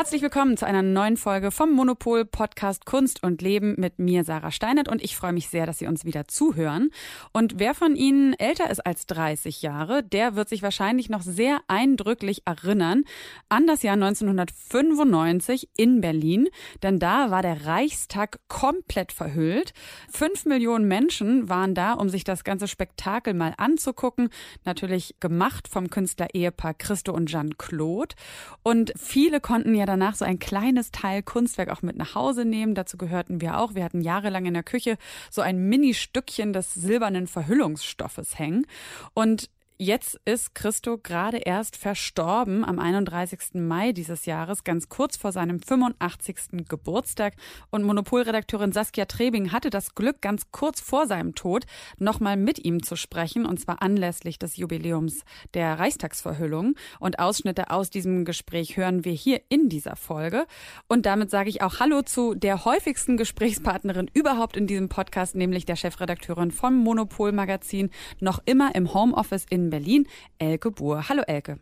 Herzlich willkommen zu einer neuen Folge vom Monopol Podcast Kunst und Leben mit mir, Sarah Steinert. Und ich freue mich sehr, dass Sie uns wieder zuhören. Und wer von Ihnen älter ist als 30 Jahre, der wird sich wahrscheinlich noch sehr eindrücklich erinnern an das Jahr 1995 in Berlin. Denn da war der Reichstag komplett verhüllt. Fünf Millionen Menschen waren da, um sich das ganze Spektakel mal anzugucken. Natürlich gemacht vom Künstler-Ehepaar Christo und Jeanne-Claude. Und viele konnten ja danach so ein kleines Teil Kunstwerk auch mit nach Hause nehmen. Dazu gehörten wir auch. Wir hatten jahrelang in der Küche so ein Mini-Stückchen des silbernen Verhüllungsstoffes hängen. Und Jetzt ist Christo gerade erst verstorben am 31. Mai dieses Jahres, ganz kurz vor seinem 85. Geburtstag. Und Monopolredakteurin Saskia Trebing hatte das Glück, ganz kurz vor seinem Tod nochmal mit ihm zu sprechen, und zwar anlässlich des Jubiläums der Reichstagsverhüllung. Und Ausschnitte aus diesem Gespräch hören wir hier in dieser Folge. Und damit sage ich auch Hallo zu der häufigsten Gesprächspartnerin überhaupt in diesem Podcast, nämlich der Chefredakteurin vom Monopol Magazin, noch immer im Homeoffice in Berlin, Elke Buhr. Hallo Elke.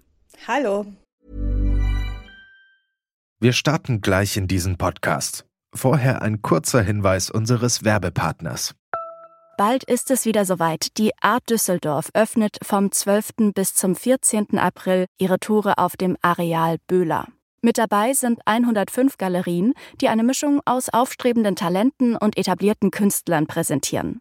Hallo. Wir starten gleich in diesen Podcast. Vorher ein kurzer Hinweis unseres Werbepartners. Bald ist es wieder soweit. Die Art Düsseldorf öffnet vom 12. bis zum 14. April ihre Tore auf dem Areal Böhler. Mit dabei sind 105 Galerien, die eine Mischung aus aufstrebenden Talenten und etablierten Künstlern präsentieren.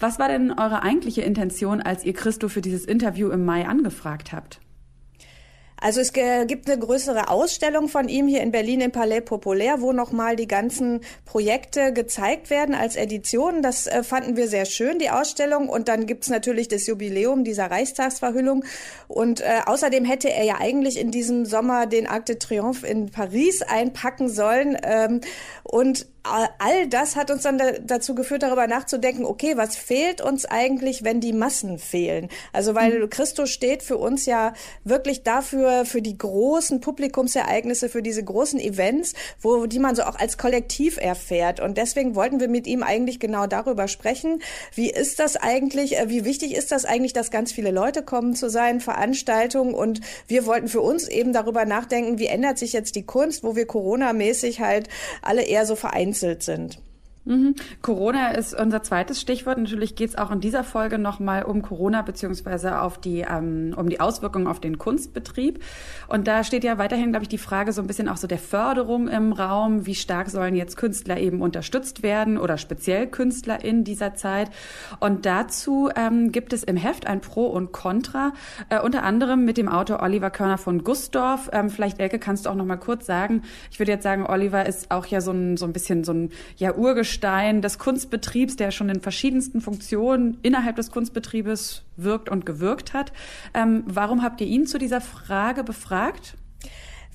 Was war denn eure eigentliche Intention, als ihr Christo für dieses Interview im Mai angefragt habt? Also es gibt eine größere Ausstellung von ihm hier in Berlin im Palais Populaire, wo nochmal die ganzen Projekte gezeigt werden als Edition. Das äh, fanden wir sehr schön, die Ausstellung. Und dann gibt's natürlich das Jubiläum dieser Reichstagsverhüllung. Und äh, außerdem hätte er ja eigentlich in diesem Sommer den Arc de Triomphe in Paris einpacken sollen. Ähm, und all das hat uns dann da, dazu geführt, darüber nachzudenken, okay, was fehlt uns eigentlich, wenn die Massen fehlen? Also weil mhm. Christus steht für uns ja wirklich dafür, für die großen Publikumsereignisse, für diese großen Events, wo die man so auch als Kollektiv erfährt. Und deswegen wollten wir mit ihm eigentlich genau darüber sprechen. Wie ist das eigentlich, äh, wie wichtig ist das eigentlich, dass ganz viele Leute kommen zu seinen Veranstaltungen? Und wir wollten für uns eben darüber nachdenken, wie ändert sich jetzt die Kunst, wo wir Corona-mäßig halt alle eher so vereinigt vereinzelt sind. Mhm. Corona ist unser zweites Stichwort. Natürlich geht es auch in dieser Folge nochmal um Corona beziehungsweise auf die, ähm, um die Auswirkungen auf den Kunstbetrieb. Und da steht ja weiterhin, glaube ich, die Frage so ein bisschen auch so der Förderung im Raum. Wie stark sollen jetzt Künstler eben unterstützt werden oder speziell Künstler in dieser Zeit? Und dazu ähm, gibt es im Heft ein Pro und Contra, äh, unter anderem mit dem Autor Oliver Körner von Gustorf. Ähm, vielleicht, Elke, kannst du auch nochmal kurz sagen. Ich würde jetzt sagen, Oliver ist auch ja so ein, so ein bisschen so ein ja, Urgestein Urgestein des Kunstbetriebs, der schon in verschiedensten Funktionen innerhalb des Kunstbetriebes wirkt und gewirkt hat. Ähm, warum habt ihr ihn zu dieser Frage befragt?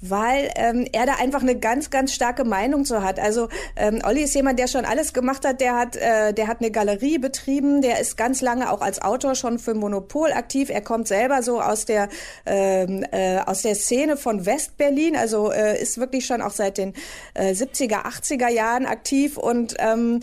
Weil ähm, er da einfach eine ganz, ganz starke Meinung zu hat. Also ähm, Olli ist jemand, der schon alles gemacht hat. Der hat, äh, der hat eine Galerie betrieben. Der ist ganz lange auch als Autor schon für Monopol aktiv. Er kommt selber so aus der ähm, äh, aus der Szene von Westberlin. Also äh, ist wirklich schon auch seit den äh, 70er, 80er Jahren aktiv und ähm,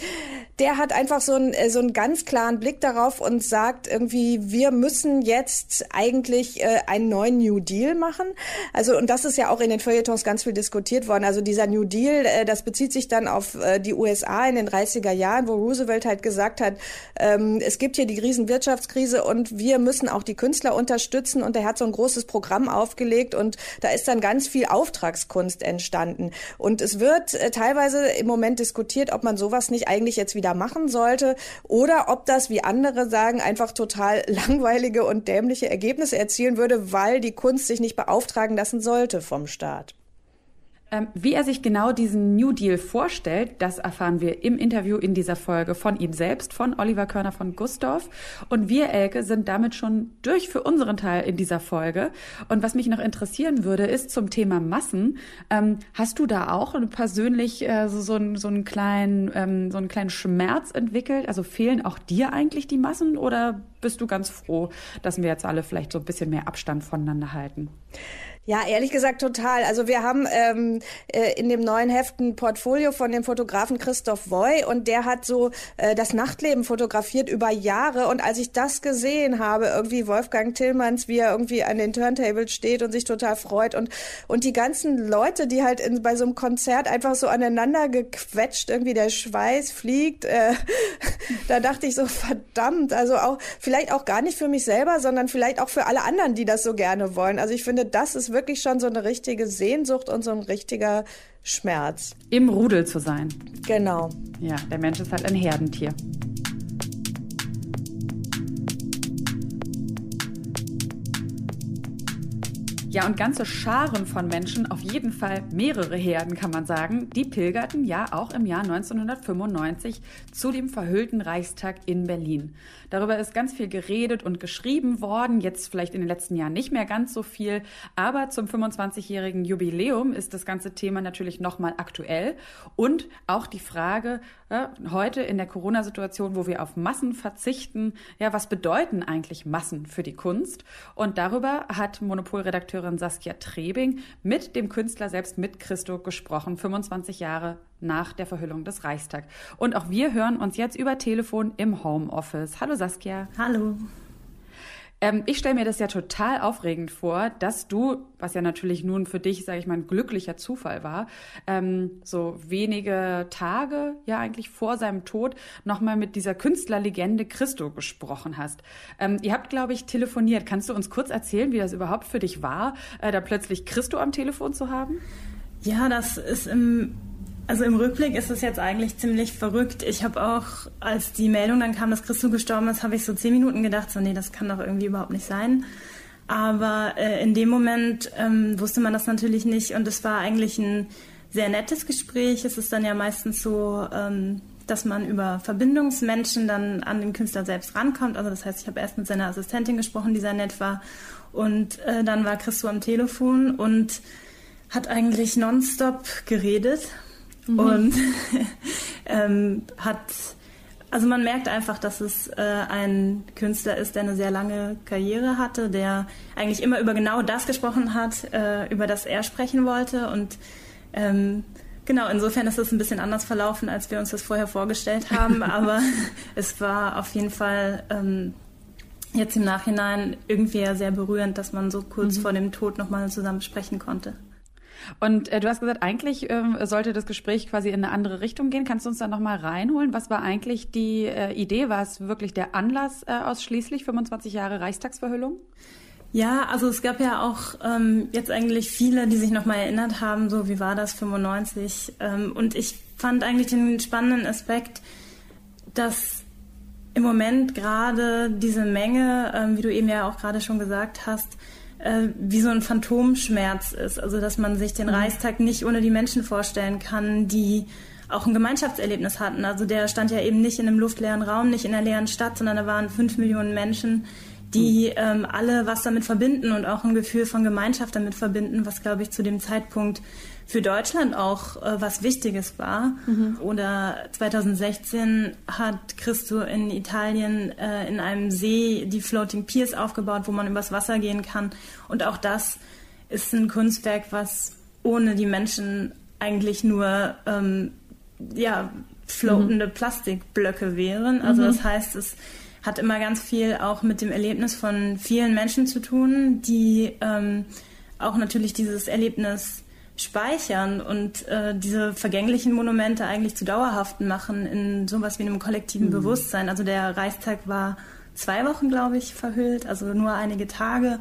der hat einfach so einen, äh, so einen ganz klaren Blick darauf und sagt irgendwie, wir müssen jetzt eigentlich äh, einen neuen New Deal machen. Also und das ist ja auch in den Feuilletons ganz viel diskutiert worden. Also dieser New Deal, äh, das bezieht sich dann auf äh, die USA in den 30er Jahren, wo Roosevelt halt gesagt hat, ähm, es gibt hier die Riesenwirtschaftskrise und wir müssen auch die Künstler unterstützen. Und er hat so ein großes Programm aufgelegt und da ist dann ganz viel Auftragskunst entstanden. Und es wird äh, teilweise im Moment diskutiert, ob man sowas nicht eigentlich jetzt wieder machen sollte oder ob das, wie andere sagen, einfach total langweilige und dämliche Ergebnisse erzielen würde, weil die Kunst sich nicht beauftragen lassen sollte vom Staat. Ähm, wie er sich genau diesen New Deal vorstellt, das erfahren wir im Interview in dieser Folge von ihm selbst, von Oliver Körner von Gustorf. Und wir, Elke, sind damit schon durch für unseren Teil in dieser Folge. Und was mich noch interessieren würde, ist zum Thema Massen. Ähm, hast du da auch persönlich äh, so, so, einen, so, einen kleinen, ähm, so einen kleinen Schmerz entwickelt? Also fehlen auch dir eigentlich die Massen oder bist du ganz froh, dass wir jetzt alle vielleicht so ein bisschen mehr Abstand voneinander halten? Ja, ehrlich gesagt total. Also wir haben ähm, äh, in dem neuen Heft ein Portfolio von dem Fotografen Christoph Voy und der hat so äh, das Nachtleben fotografiert über Jahre und als ich das gesehen habe, irgendwie Wolfgang Tillmanns, wie er irgendwie an den Turntables steht und sich total freut und und die ganzen Leute, die halt in, bei so einem Konzert einfach so aneinander gequetscht, irgendwie der Schweiß fliegt, äh, da dachte ich so verdammt, also auch vielleicht auch gar nicht für mich selber, sondern vielleicht auch für alle anderen, die das so gerne wollen. Also ich finde, das ist wirklich schon so eine richtige Sehnsucht und so ein richtiger Schmerz. Im Rudel zu sein. Genau. Ja, der Mensch ist halt ein Herdentier. Ja, und ganze Scharen von Menschen, auf jeden Fall mehrere Herden kann man sagen, die pilgerten ja auch im Jahr 1995 zu dem verhüllten Reichstag in Berlin. Darüber ist ganz viel geredet und geschrieben worden, jetzt vielleicht in den letzten Jahren nicht mehr ganz so viel, aber zum 25-jährigen Jubiläum ist das ganze Thema natürlich nochmal aktuell und auch die Frage, ja, heute in der Corona-Situation, wo wir auf Massen verzichten, ja, was bedeuten eigentlich Massen für die Kunst? Und darüber hat Monopolredakteurin Saskia Trebing mit dem Künstler selbst, mit Christo, gesprochen, 25 Jahre nach der Verhüllung des Reichstag. Und auch wir hören uns jetzt über Telefon im Homeoffice. Hallo Saskia. Hallo. Ähm, ich stelle mir das ja total aufregend vor, dass du, was ja natürlich nun für dich, sage ich mal, ein glücklicher Zufall war, ähm, so wenige Tage ja eigentlich vor seinem Tod nochmal mit dieser Künstlerlegende Christo gesprochen hast. Ähm, ihr habt, glaube ich, telefoniert. Kannst du uns kurz erzählen, wie das überhaupt für dich war, äh, da plötzlich Christo am Telefon zu haben? Ja, das ist im also im Rückblick ist es jetzt eigentlich ziemlich verrückt. Ich habe auch, als die Meldung dann kam, dass Christo gestorben ist, habe ich so zehn Minuten gedacht, so nee, das kann doch irgendwie überhaupt nicht sein. Aber äh, in dem Moment ähm, wusste man das natürlich nicht und es war eigentlich ein sehr nettes Gespräch. Es ist dann ja meistens so, ähm, dass man über Verbindungsmenschen dann an den Künstler selbst rankommt. Also das heißt, ich habe erst mit seiner Assistentin gesprochen, die sehr nett war und äh, dann war Christo am Telefon und hat eigentlich nonstop geredet mhm. und ähm, hat, also man merkt einfach, dass es äh, ein Künstler ist, der eine sehr lange Karriere hatte, der eigentlich immer über genau das gesprochen hat, äh, über das er sprechen wollte und ähm, Genau, insofern ist es ein bisschen anders verlaufen, als wir uns das vorher vorgestellt haben, aber es war auf jeden Fall ähm, jetzt im Nachhinein irgendwie sehr berührend, dass man so kurz mhm. vor dem Tod nochmal zusammen sprechen konnte. Und äh, du hast gesagt, eigentlich ähm, sollte das Gespräch quasi in eine andere Richtung gehen. Kannst du uns da nochmal reinholen? Was war eigentlich die äh, Idee? War es wirklich der Anlass äh, ausschließlich 25 Jahre Reichstagsverhüllung? Ja, also es gab ja auch ähm, jetzt eigentlich viele, die sich nochmal erinnert haben, so wie war das 95. Ähm, und ich fand eigentlich den spannenden Aspekt, dass im Moment gerade diese Menge, ähm, wie du eben ja auch gerade schon gesagt hast, äh, wie so ein Phantomschmerz ist. Also dass man sich den mhm. Reichstag nicht ohne die Menschen vorstellen kann, die auch ein Gemeinschaftserlebnis hatten. Also der stand ja eben nicht in einem luftleeren Raum, nicht in einer leeren Stadt, sondern da waren fünf Millionen Menschen, die mhm. ähm, alle was damit verbinden und auch ein Gefühl von Gemeinschaft damit verbinden, was, glaube ich, zu dem Zeitpunkt für Deutschland auch äh, was Wichtiges war. Mhm. Oder 2016 hat Christo in Italien äh, in einem See die Floating Piers aufgebaut, wo man übers Wasser gehen kann. Und auch das ist ein Kunstwerk, was ohne die Menschen eigentlich nur ähm, ja, floatende mhm. Plastikblöcke wären. Also mhm. das heißt, es hat immer ganz viel auch mit dem Erlebnis von vielen Menschen zu tun, die ähm, auch natürlich dieses Erlebnis speichern und äh, diese vergänglichen Monumente eigentlich zu dauerhaften machen in sowas wie einem kollektiven mhm. Bewusstsein. Also der Reichstag war zwei Wochen, glaube ich, verhüllt, also nur einige Tage.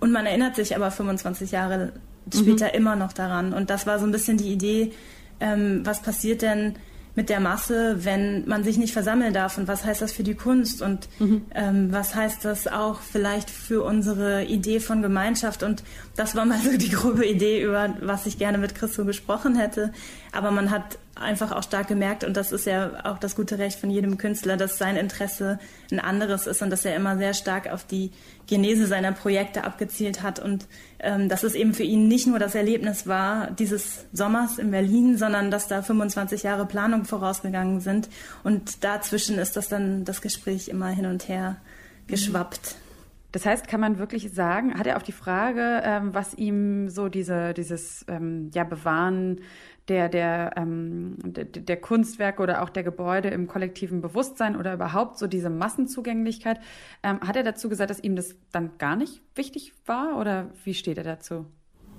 Und man erinnert sich aber 25 Jahre später mhm. immer noch daran. Und das war so ein bisschen die Idee, ähm, was passiert denn, mit der Masse, wenn man sich nicht versammeln darf? Und was heißt das für die Kunst? Und mhm. ähm, was heißt das auch vielleicht für unsere Idee von Gemeinschaft? Und das war mal so die grobe Idee, über was ich gerne mit Christo gesprochen hätte, aber man hat einfach auch stark gemerkt, und das ist ja auch das gute Recht von jedem Künstler, dass sein Interesse ein anderes ist und dass er immer sehr stark auf die Genese seiner Projekte abgezielt hat und ähm, dass es eben für ihn nicht nur das Erlebnis war dieses Sommers in Berlin, sondern dass da 25 Jahre Planung vorausgegangen sind und dazwischen ist das dann das Gespräch immer hin und her geschwappt. Das heißt, kann man wirklich sagen, hat er auf die Frage, ähm, was ihm so diese, dieses ähm, ja, Bewahren der, der, ähm, der, der Kunstwerke oder auch der Gebäude im kollektiven Bewusstsein oder überhaupt so diese Massenzugänglichkeit. Ähm, hat er dazu gesagt, dass ihm das dann gar nicht wichtig war oder wie steht er dazu?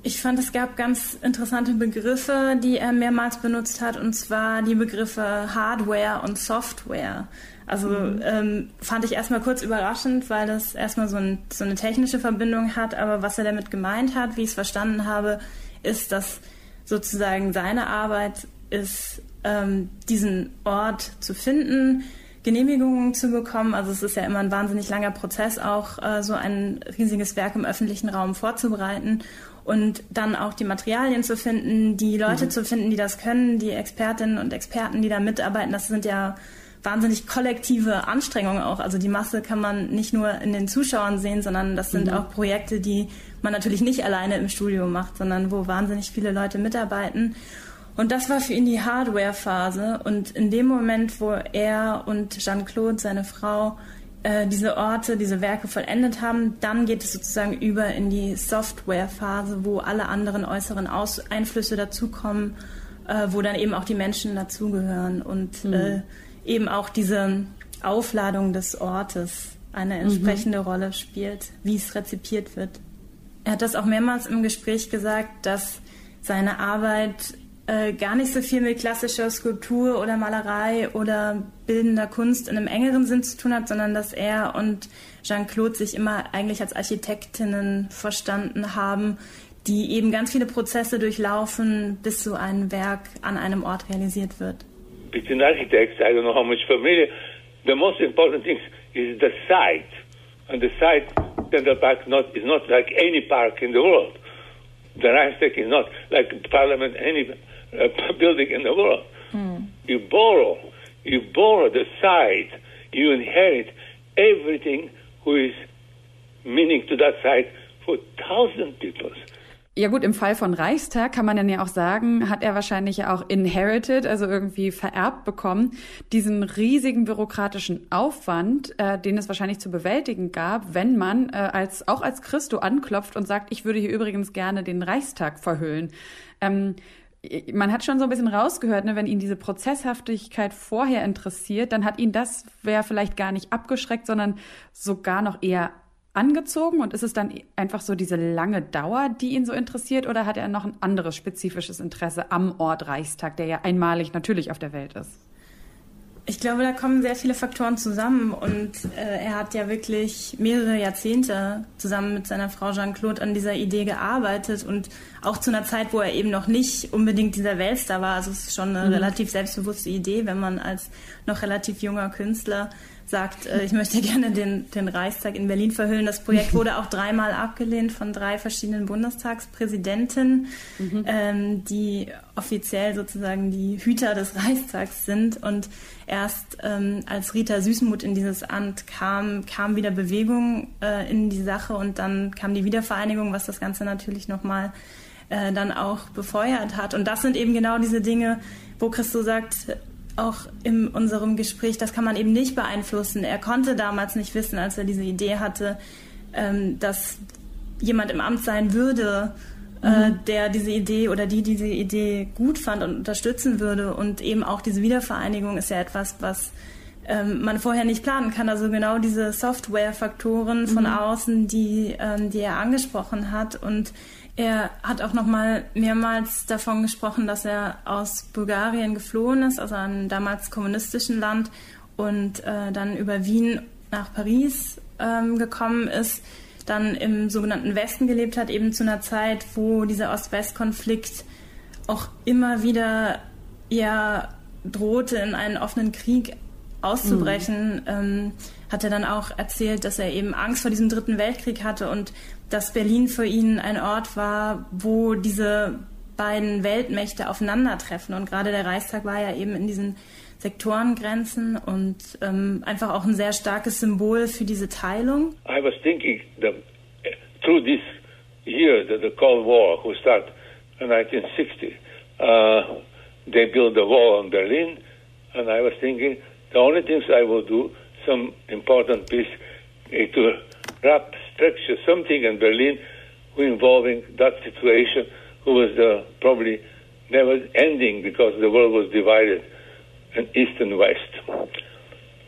Ich fand, es gab ganz interessante Begriffe, die er mehrmals benutzt hat, und zwar die Begriffe Hardware und Software. Also mhm. ähm, fand ich erstmal kurz überraschend, weil das erstmal so, ein, so eine technische Verbindung hat, aber was er damit gemeint hat, wie ich es verstanden habe, ist, dass sozusagen seine Arbeit ist, ähm, diesen Ort zu finden, Genehmigungen zu bekommen. Also es ist ja immer ein wahnsinnig langer Prozess, auch äh, so ein riesiges Werk im öffentlichen Raum vorzubereiten und dann auch die Materialien zu finden, die Leute mhm. zu finden, die das können, die Expertinnen und Experten, die da mitarbeiten. Das sind ja wahnsinnig kollektive Anstrengungen auch. Also die Masse kann man nicht nur in den Zuschauern sehen, sondern das sind mhm. auch Projekte, die man natürlich nicht alleine im Studio macht, sondern wo wahnsinnig viele Leute mitarbeiten. Und das war für ihn die Hardware-Phase. Und in dem Moment, wo er und Jean-Claude, seine Frau, äh, diese Orte, diese Werke vollendet haben, dann geht es sozusagen über in die Software-Phase, wo alle anderen äußeren Aus Einflüsse dazukommen, äh, wo dann eben auch die Menschen dazugehören. Und mhm. äh, eben auch diese Aufladung des Ortes eine entsprechende mhm. Rolle spielt, wie es rezipiert wird. Er hat das auch mehrmals im Gespräch gesagt, dass seine Arbeit äh, gar nicht so viel mit klassischer Skulptur oder Malerei oder bildender Kunst in einem engeren Sinn zu tun hat, sondern dass er und Jean-Claude sich immer eigentlich als Architektinnen verstanden haben, die eben ganz viele Prozesse durchlaufen, bis so ein Werk an einem Ort realisiert wird. Between architects, I don't know how much familiar, the most important thing is the site. And the site, Central Park, not, is not like any park in the world. The Reichstag is not like Parliament, any uh, building in the world. Mm. You borrow, you borrow the site, you inherit everything who is meaning to that site for thousand people. Ja gut, im Fall von Reichstag kann man dann ja auch sagen, hat er wahrscheinlich ja auch inherited, also irgendwie vererbt bekommen, diesen riesigen bürokratischen Aufwand, äh, den es wahrscheinlich zu bewältigen gab, wenn man äh, als auch als Christo anklopft und sagt, ich würde hier übrigens gerne den Reichstag verhüllen. Ähm, man hat schon so ein bisschen rausgehört, ne, wenn ihn diese Prozesshaftigkeit vorher interessiert, dann hat ihn das wäre vielleicht gar nicht abgeschreckt, sondern sogar noch eher angezogen und ist es dann einfach so diese lange Dauer, die ihn so interessiert oder hat er noch ein anderes spezifisches Interesse am Ort Reichstag, der ja einmalig natürlich auf der Welt ist? Ich glaube, da kommen sehr viele Faktoren zusammen und äh, er hat ja wirklich mehrere Jahrzehnte zusammen mit seiner Frau Jean-Claude an dieser Idee gearbeitet und auch zu einer Zeit, wo er eben noch nicht unbedingt dieser Weltstar war. Also es ist schon eine mhm. relativ selbstbewusste Idee, wenn man als noch relativ junger Künstler sagt, äh, ich möchte gerne den, den Reichstag in Berlin verhüllen. Das Projekt wurde auch dreimal abgelehnt von drei verschiedenen Bundestagspräsidenten, mhm. ähm, die offiziell sozusagen die Hüter des Reichstags sind. Und erst ähm, als Rita Süßmuth in dieses Amt kam, kam wieder Bewegung äh, in die Sache und dann kam die Wiedervereinigung, was das Ganze natürlich nochmal äh, dann auch befeuert hat. Und das sind eben genau diese Dinge, wo Christo sagt, auch in unserem Gespräch, das kann man eben nicht beeinflussen. Er konnte damals nicht wissen, als er diese Idee hatte, ähm, dass jemand im Amt sein würde, äh, mhm. der diese Idee oder die diese Idee gut fand und unterstützen würde. Und eben auch diese Wiedervereinigung ist ja etwas, was ähm, man vorher nicht planen kann. Also genau diese Software-Faktoren von mhm. außen, die, ähm, die er angesprochen hat. Und er hat auch noch mal mehrmals davon gesprochen, dass er aus Bulgarien geflohen ist, also einem damals kommunistischen Land, und äh, dann über Wien nach Paris ähm, gekommen ist, dann im sogenannten Westen gelebt hat, eben zu einer Zeit, wo dieser Ost-West-Konflikt auch immer wieder ja drohte, in einen offenen Krieg auszubrechen, mhm. ähm, hat er dann auch erzählt, dass er eben Angst vor diesem Dritten Weltkrieg hatte und dass Berlin für ihn ein Ort war, wo diese beiden Weltmächte aufeinandertreffen. Und gerade der Reichstag war ja eben in diesen Sektorengrenzen und ähm, einfach auch ein sehr starkes Symbol für diese Teilung. I was thinking that through this year, the, the Cold War, who started in 1960, uh, they built a wall on Berlin, and I was thinking The only things I will do, some important piece uh, to wrap structure something in Berlin involving that situation who was uh, probably never ending because the world was divided in East and West.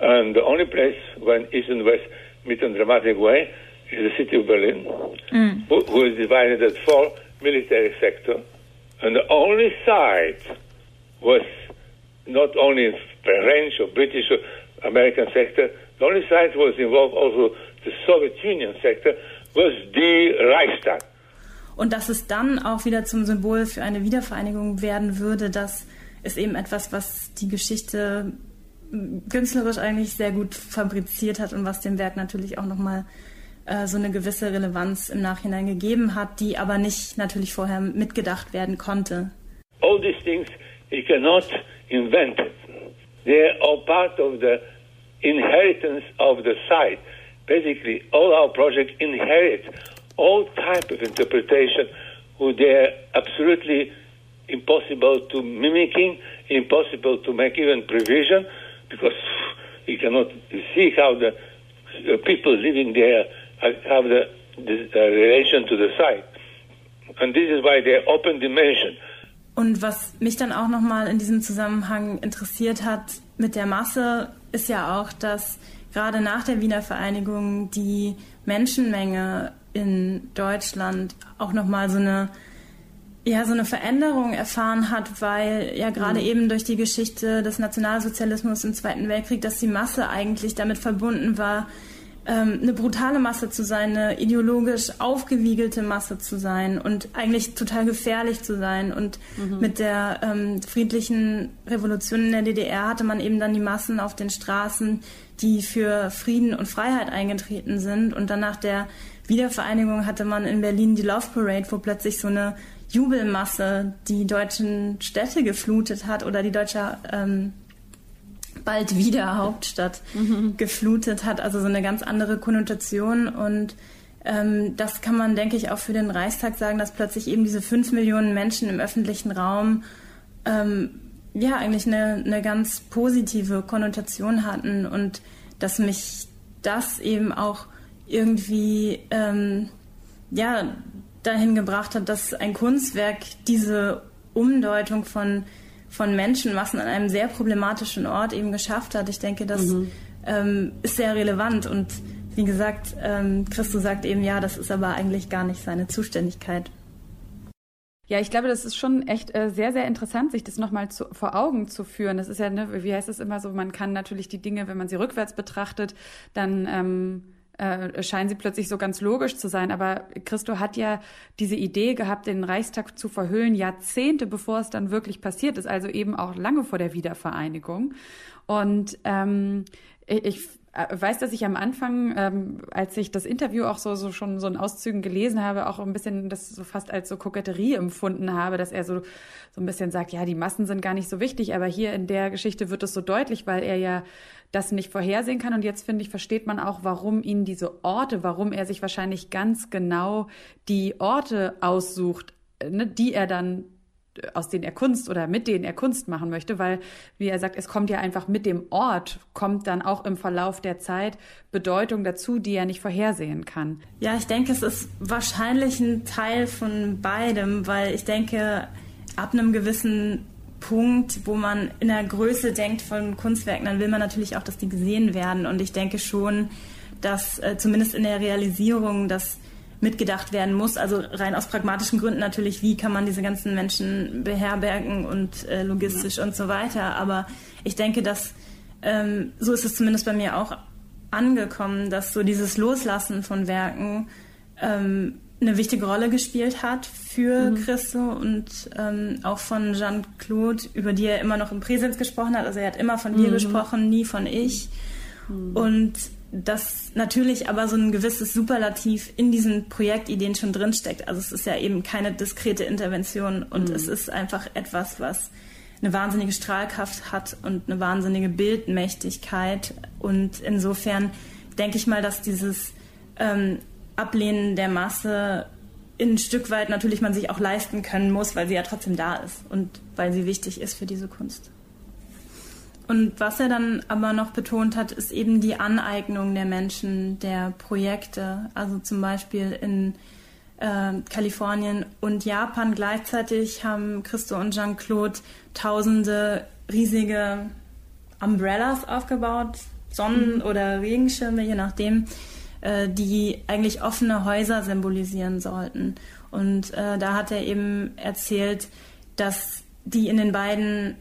And the only place when East and West meet in a dramatic way is the city of Berlin, mm. who, who is divided at four military sectors. And the only side was not only French or British or American sector. The only side was involved also the Soviet Union sector was the Reichstag. Und dass es dann auch wieder zum Symbol für eine Wiedervereinigung werden würde, das ist eben etwas, was die Geschichte künstlerisch eigentlich sehr gut fabriziert hat und was dem Werk natürlich auch nochmal äh, so eine gewisse Relevanz im Nachhinein gegeben hat, die aber nicht natürlich vorher mitgedacht werden konnte. All these things you cannot invent. They are part of the inheritance of the site. Basically, all our projects inherit all type of interpretation who they're absolutely impossible to mimicking, impossible to make even prevision, because you cannot see how the, the people living there have the, the, the relation to the site. And this is why they're open dimension. Und was mich dann auch nochmal in diesem Zusammenhang interessiert hat mit der Masse, ist ja auch, dass gerade nach der Wiener Vereinigung die Menschenmenge in Deutschland auch nochmal so eine ja, so eine Veränderung erfahren hat, weil ja gerade mhm. eben durch die Geschichte des Nationalsozialismus im Zweiten Weltkrieg, dass die Masse eigentlich damit verbunden war, ähm, eine brutale Masse zu sein, eine ideologisch aufgewiegelte Masse zu sein und eigentlich total gefährlich zu sein. Und mhm. mit der ähm, friedlichen Revolution in der DDR hatte man eben dann die Massen auf den Straßen, die für Frieden und Freiheit eingetreten sind. Und dann nach der Wiedervereinigung hatte man in Berlin die Love Parade, wo plötzlich so eine Jubelmasse die deutschen Städte geflutet hat oder die deutsche ähm, bald wieder Hauptstadt mhm. geflutet hat. Also so eine ganz andere Konnotation. Und ähm, das kann man, denke ich, auch für den Reichstag sagen, dass plötzlich eben diese fünf Millionen Menschen im öffentlichen Raum ähm, ja eigentlich eine, eine ganz positive Konnotation hatten und dass mich das eben auch irgendwie ähm, ja dahin gebracht hat, dass ein Kunstwerk diese Umdeutung von von Menschenmassen an einem sehr problematischen Ort eben geschafft hat. Ich denke, das mhm. ähm, ist sehr relevant und wie gesagt, ähm, Christo sagt eben, ja, das ist aber eigentlich gar nicht seine Zuständigkeit. Ja, ich glaube, das ist schon echt äh, sehr, sehr interessant, sich das nochmal zu, vor Augen zu führen. Das ist ja, ne, wie heißt es immer so, man kann natürlich die Dinge, wenn man sie rückwärts betrachtet, dann ähm, äh, scheinen sie plötzlich so ganz logisch zu sein. Aber Christo hat ja diese Idee gehabt, den Reichstag zu verhüllen, Jahrzehnte bevor es dann wirklich passiert ist, also eben auch lange vor der Wiedervereinigung. Und ähm, ich weiß, dass ich am Anfang, ähm, als ich das Interview auch so, so schon so in Auszügen gelesen habe, auch ein bisschen das so fast als so Koketterie empfunden habe, dass er so, so ein bisschen sagt, ja, die Massen sind gar nicht so wichtig, aber hier in der Geschichte wird es so deutlich, weil er ja das nicht vorhersehen kann. Und jetzt finde ich, versteht man auch, warum ihn diese Orte, warum er sich wahrscheinlich ganz genau die Orte aussucht, ne, die er dann aus denen er Kunst oder mit denen er Kunst machen möchte, weil, wie er sagt, es kommt ja einfach mit dem Ort, kommt dann auch im Verlauf der Zeit Bedeutung dazu, die er nicht vorhersehen kann. Ja, ich denke, es ist wahrscheinlich ein Teil von beidem, weil ich denke, ab einem gewissen Punkt, wo man in der Größe denkt von Kunstwerken, dann will man natürlich auch, dass die gesehen werden. Und ich denke schon, dass äh, zumindest in der Realisierung das mitgedacht werden muss. Also rein aus pragmatischen Gründen natürlich, wie kann man diese ganzen Menschen beherbergen und äh, logistisch und so weiter. Aber ich denke, dass ähm, so ist es zumindest bei mir auch angekommen, dass so dieses Loslassen von Werken ähm, eine wichtige Rolle gespielt hat für mhm. Christo und ähm, auch von Jean-Claude, über die er immer noch im Präsens gesprochen hat. Also er hat immer von wir mhm. gesprochen, nie von ich. Mhm. Und dass natürlich aber so ein gewisses Superlativ in diesen Projektideen schon drinsteckt. Also es ist ja eben keine diskrete Intervention und mhm. es ist einfach etwas, was eine wahnsinnige Strahlkraft hat und eine wahnsinnige Bildmächtigkeit. Und insofern denke ich mal, dass dieses ähm, Ablehnen der Masse ein Stück weit natürlich man sich auch leisten können muss, weil sie ja trotzdem da ist und weil sie wichtig ist für diese Kunst. Und was er dann aber noch betont hat, ist eben die Aneignung der Menschen, der Projekte. Also zum Beispiel in äh, Kalifornien und Japan gleichzeitig haben Christo und Jean-Claude tausende riesige Umbrellas aufgebaut, Sonnen- mhm. oder Regenschirme, je nachdem, äh, die eigentlich offene Häuser symbolisieren sollten. Und äh, da hat er eben erzählt, dass die in den beiden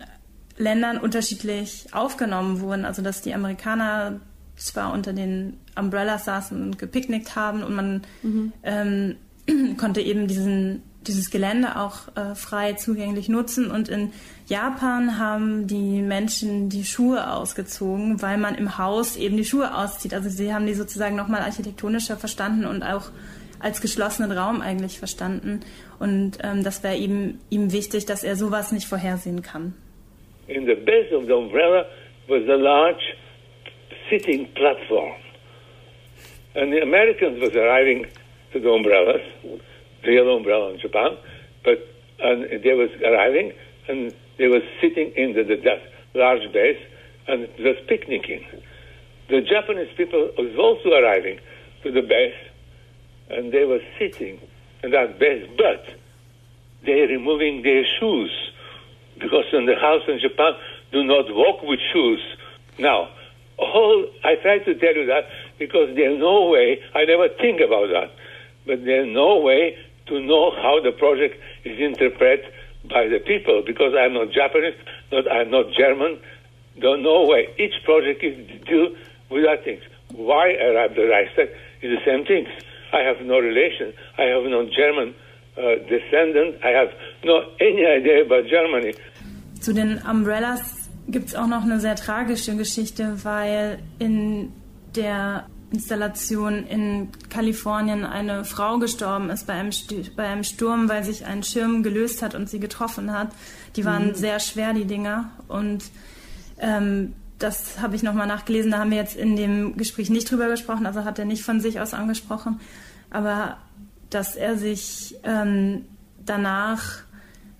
Ländern unterschiedlich aufgenommen wurden. Also dass die Amerikaner zwar unter den Umbrellas saßen und gepicknickt haben und man mhm. ähm, konnte eben diesen, dieses Gelände auch äh, frei zugänglich nutzen. Und in Japan haben die Menschen die Schuhe ausgezogen, weil man im Haus eben die Schuhe auszieht. Also sie haben die sozusagen nochmal architektonischer verstanden und auch als geschlossenen Raum eigentlich verstanden. Und ähm, das wäre ihm, ihm wichtig, dass er sowas nicht vorhersehen kann. In the base of the umbrella was a large sitting platform. And the Americans was arriving to the umbrellas, yellow umbrella in Japan, but and they was arriving and they was sitting in the, the that large base and was picnicking. The Japanese people was also arriving to the base and they were sitting in that base, but they removing their shoes because in the house in Japan do not walk with shoes. Now, all I try to tell you that because there's no way I never think about that, but there's no way to know how the project is interpreted by the people because I'm not Japanese, not I'm not German. No way. Each project is deal with things. Why arrive the Reichstag is the same things. I have no relation. I have no German uh, descendant. I have no any idea about Germany. Zu den Umbrellas gibt es auch noch eine sehr tragische Geschichte, weil in der Installation in Kalifornien eine Frau gestorben ist bei einem, bei einem Sturm, weil sich ein Schirm gelöst hat und sie getroffen hat. Die waren mhm. sehr schwer, die Dinger. Und ähm, das habe ich nochmal nachgelesen. Da haben wir jetzt in dem Gespräch nicht drüber gesprochen, also hat er nicht von sich aus angesprochen. Aber dass er sich ähm, danach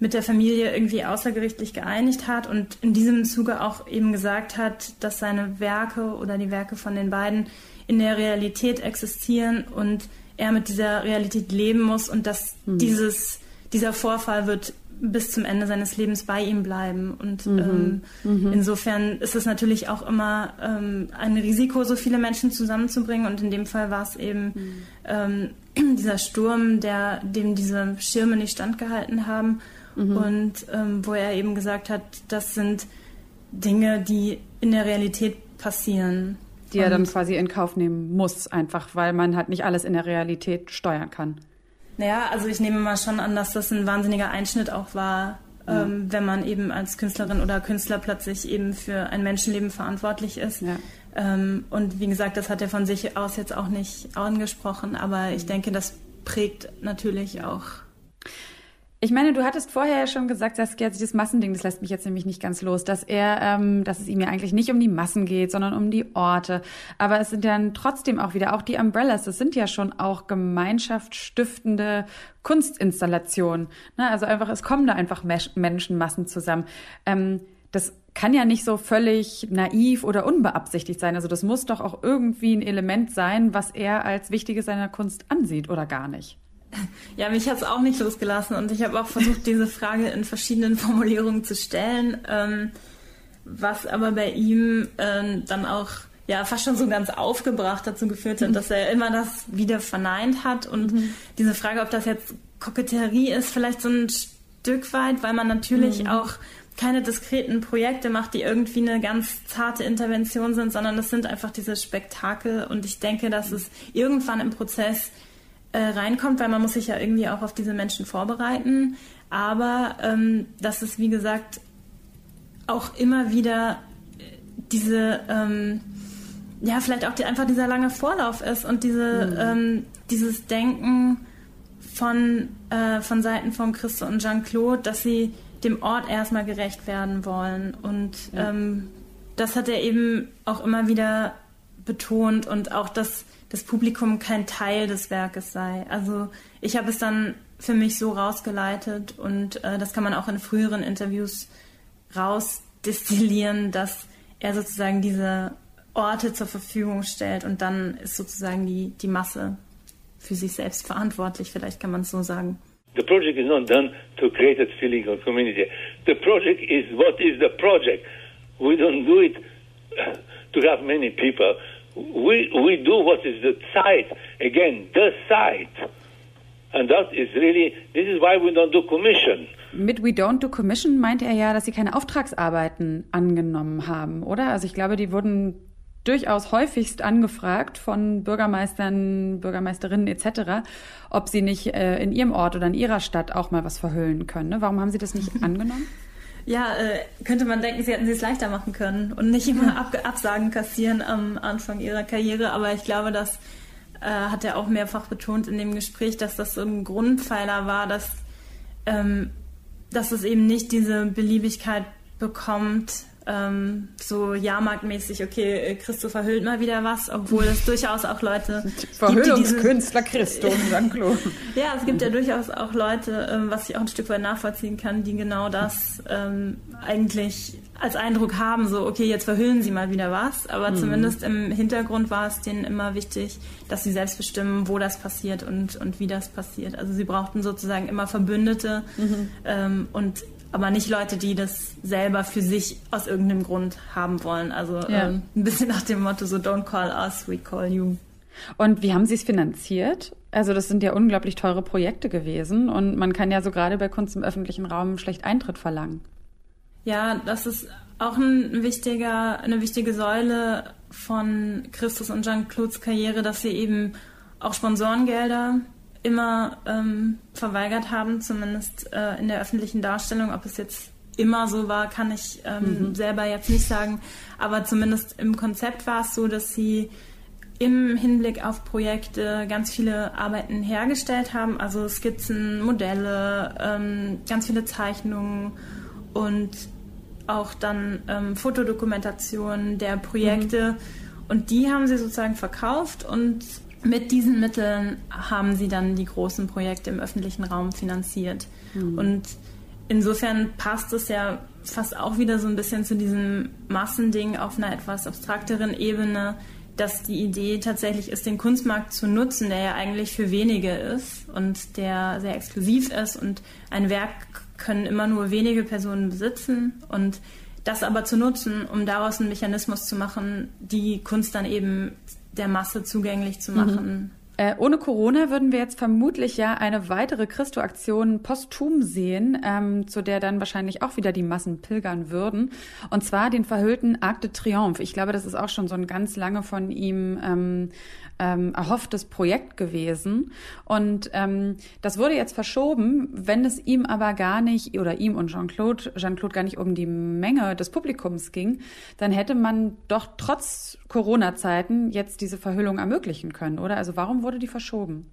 mit der Familie irgendwie außergerichtlich geeinigt hat und in diesem Zuge auch eben gesagt hat, dass seine Werke oder die Werke von den beiden in der Realität existieren und er mit dieser Realität leben muss und dass mhm. dieses, dieser Vorfall wird bis zum Ende seines Lebens bei ihm bleiben. Und mhm. Ähm, mhm. insofern ist es natürlich auch immer ähm, ein Risiko, so viele Menschen zusammenzubringen. Und in dem Fall war es eben mhm. ähm, dieser Sturm, der, dem diese Schirme nicht standgehalten haben. Mhm. Und ähm, wo er eben gesagt hat, das sind Dinge, die in der Realität passieren. Die er dann quasi in Kauf nehmen muss, einfach weil man halt nicht alles in der Realität steuern kann. Naja, also ich nehme mal schon an, dass das ein wahnsinniger Einschnitt auch war, ja. ähm, wenn man eben als Künstlerin oder Künstler plötzlich eben für ein Menschenleben verantwortlich ist. Ja. Ähm, und wie gesagt, das hat er von sich aus jetzt auch nicht angesprochen, aber ich denke, das prägt natürlich auch ich meine, du hattest vorher ja schon gesagt, Saskia, also das Massending, das lässt mich jetzt nämlich nicht ganz los, dass er, ähm, dass es ihm ja eigentlich nicht um die Massen geht, sondern um die Orte. Aber es sind dann trotzdem auch wieder, auch die Umbrellas, das sind ja schon auch gemeinschaftsstiftende Kunstinstallationen. Ne? Also einfach, es kommen da einfach Menschenmassen zusammen. Ähm, das kann ja nicht so völlig naiv oder unbeabsichtigt sein. Also das muss doch auch irgendwie ein Element sein, was er als Wichtiges seiner Kunst ansieht, oder gar nicht? Ja, mich hat es auch nicht losgelassen und ich habe auch versucht, diese Frage in verschiedenen Formulierungen zu stellen, ähm, was aber bei ihm äh, dann auch ja fast schon so ganz aufgebracht dazu geführt hat, mhm. dass er immer das wieder verneint hat und mhm. diese Frage, ob das jetzt Koketterie ist, vielleicht so ein Stück weit, weil man natürlich mhm. auch keine diskreten Projekte macht, die irgendwie eine ganz zarte Intervention sind, sondern das sind einfach diese Spektakel. Und ich denke, dass es irgendwann im Prozess äh, reinkommt, weil man muss sich ja irgendwie auch auf diese Menschen vorbereiten. Aber ähm, dass es, wie gesagt, auch immer wieder diese, ähm, ja, vielleicht auch die, einfach dieser lange Vorlauf ist und diese, mhm. ähm, dieses Denken von, äh, von Seiten von Christo und Jean-Claude, dass sie dem Ort erstmal gerecht werden wollen. Und ja. ähm, das hat er eben auch immer wieder betont und auch, dass das Publikum kein Teil des Werkes sei. Also ich habe es dann für mich so rausgeleitet und äh, das kann man auch in früheren Interviews rausdestillieren, dass er sozusagen diese Orte zur Verfügung stellt und dann ist sozusagen die, die Masse für sich selbst verantwortlich, vielleicht kann man es so sagen. The project is not done to create a feeling of community. The project is what is the project. We don't do it to have many people. We, we do what is the site. Again, the site. And that is really, this is why we don't do commission. Mit We Don't Do Commission meinte er ja, dass sie keine Auftragsarbeiten angenommen haben, oder? Also ich glaube, die wurden durchaus häufigst angefragt von Bürgermeistern, Bürgermeisterinnen etc., ob sie nicht äh, in ihrem Ort oder in ihrer Stadt auch mal was verhüllen können. Ne? Warum haben sie das nicht angenommen? Ja, äh, könnte man denken, sie hätten es leichter machen können und nicht immer Ab Absagen kassieren am Anfang ihrer Karriere. Aber ich glaube, das äh, hat er auch mehrfach betont in dem Gespräch, dass das so ein Grundpfeiler war, dass, ähm, dass es eben nicht diese Beliebigkeit bekommt, ähm, so jahrmarktmäßig, okay, Christo verhüllt mal wieder was, obwohl es durchaus auch Leute Verhüllungskünstler Christo und Jean-Claude. ja, es gibt ja durchaus auch Leute, ähm, was ich auch ein Stück weit nachvollziehen kann, die genau das ähm, eigentlich als Eindruck haben, so, okay, jetzt verhüllen sie mal wieder was, aber mhm. zumindest im Hintergrund war es denen immer wichtig, dass sie selbst bestimmen, wo das passiert und, und wie das passiert. Also sie brauchten sozusagen immer Verbündete mhm. ähm, und aber nicht Leute, die das selber für sich aus irgendeinem Grund haben wollen. Also ja. ähm, ein bisschen nach dem Motto so Don't call us, we call you. Und wie haben Sie es finanziert? Also das sind ja unglaublich teure Projekte gewesen und man kann ja so gerade bei Kunst im öffentlichen Raum schlecht Eintritt verlangen. Ja, das ist auch ein wichtiger, eine wichtige Säule von Christus und Jean-Claudes Karriere, dass sie eben auch Sponsorengelder immer ähm, verweigert haben, zumindest äh, in der öffentlichen Darstellung. Ob es jetzt immer so war, kann ich ähm, mhm. selber jetzt nicht sagen. Aber zumindest im Konzept war es so, dass sie im Hinblick auf Projekte ganz viele Arbeiten hergestellt haben, also Skizzen, Modelle, ähm, ganz viele Zeichnungen und auch dann ähm, Fotodokumentationen der Projekte. Mhm. Und die haben sie sozusagen verkauft und mit diesen Mitteln haben sie dann die großen Projekte im öffentlichen Raum finanziert. Mhm. Und insofern passt es ja fast auch wieder so ein bisschen zu diesem Massending auf einer etwas abstrakteren Ebene, dass die Idee tatsächlich ist, den Kunstmarkt zu nutzen, der ja eigentlich für wenige ist und der sehr exklusiv ist und ein Werk können immer nur wenige Personen besitzen und das aber zu nutzen, um daraus einen Mechanismus zu machen, die Kunst dann eben der Masse zugänglich zu machen. Mhm. Äh, ohne Corona würden wir jetzt vermutlich ja eine weitere Christo-Aktion posthum sehen, ähm, zu der dann wahrscheinlich auch wieder die Massen pilgern würden. Und zwar den verhüllten Arc de Triomphe. Ich glaube, das ist auch schon so ein ganz lange von ihm ähm, ähm, erhofftes Projekt gewesen. Und ähm, das wurde jetzt verschoben, wenn es ihm aber gar nicht, oder ihm und Jean-Claude, Jean-Claude gar nicht um die Menge des Publikums ging, dann hätte man doch trotz Corona-Zeiten jetzt diese Verhüllung ermöglichen können, oder? Also warum wurde die verschoben?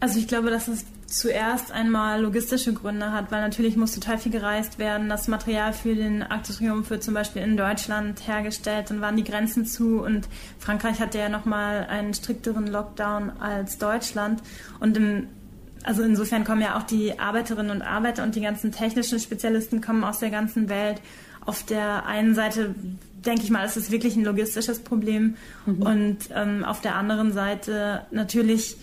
Also ich glaube, dass es zuerst einmal logistische Gründe hat, weil natürlich muss total viel gereist werden. Das Material für den Arc de Triomphe wird zum Beispiel in Deutschland hergestellt, dann waren die Grenzen zu und Frankreich hatte ja nochmal einen strikteren Lockdown als Deutschland. Und im, also insofern kommen ja auch die Arbeiterinnen und Arbeiter und die ganzen technischen Spezialisten kommen aus der ganzen Welt. Auf der einen Seite denke ich mal, ist es wirklich ein logistisches Problem mhm. und ähm, auf der anderen Seite natürlich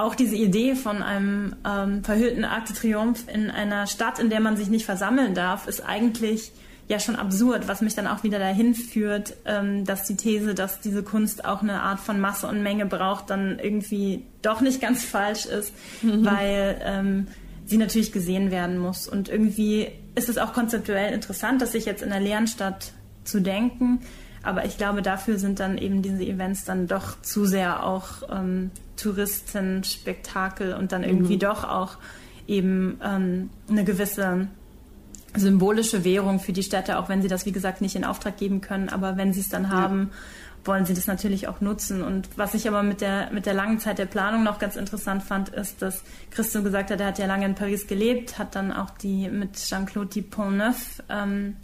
auch diese Idee von einem ähm, verhüllten Arc de Triomphe in einer Stadt, in der man sich nicht versammeln darf, ist eigentlich ja schon absurd, was mich dann auch wieder dahin führt, ähm, dass die These, dass diese Kunst auch eine Art von Masse und Menge braucht, dann irgendwie doch nicht ganz falsch ist, mhm. weil ähm, sie natürlich gesehen werden muss. Und irgendwie ist es auch konzeptuell interessant, dass sich jetzt in der leeren Stadt zu denken. Aber ich glaube, dafür sind dann eben diese Events dann doch zu sehr auch ähm, Touristenspektakel und dann irgendwie mhm. doch auch eben ähm, eine gewisse symbolische Währung für die Städte, auch wenn sie das, wie gesagt, nicht in Auftrag geben können. Aber wenn sie es dann ja. haben, wollen sie das natürlich auch nutzen. Und was ich aber mit der, mit der langen Zeit der Planung noch ganz interessant fand, ist, dass Christo gesagt hat, er hat ja lange in Paris gelebt, hat dann auch die mit Jean-Claude Dupont-Neuf ähm,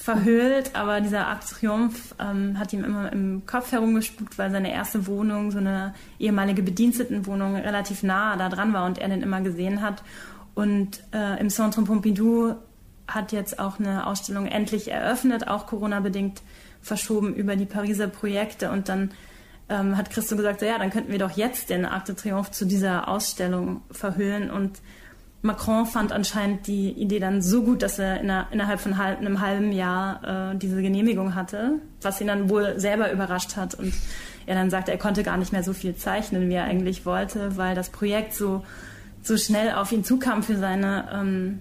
verhüllt, aber dieser Arc Triomphe ähm, hat ihm immer im Kopf herumgespuckt, weil seine erste Wohnung, so eine ehemalige Bedienstetenwohnung, relativ nah da dran war und er den immer gesehen hat. Und äh, im Centre Pompidou hat jetzt auch eine Ausstellung endlich eröffnet, auch Corona-bedingt verschoben über die Pariser Projekte. Und dann ähm, hat Christo gesagt, so, ja, dann könnten wir doch jetzt den Arc de Triomphe zu dieser Ausstellung verhüllen. Und Macron fand anscheinend die Idee dann so gut, dass er innerhalb von einem halben Jahr äh, diese Genehmigung hatte, was ihn dann wohl selber überrascht hat und er dann sagte, er konnte gar nicht mehr so viel zeichnen, wie er eigentlich wollte, weil das Projekt so, so schnell auf ihn zukam für seine, ähm,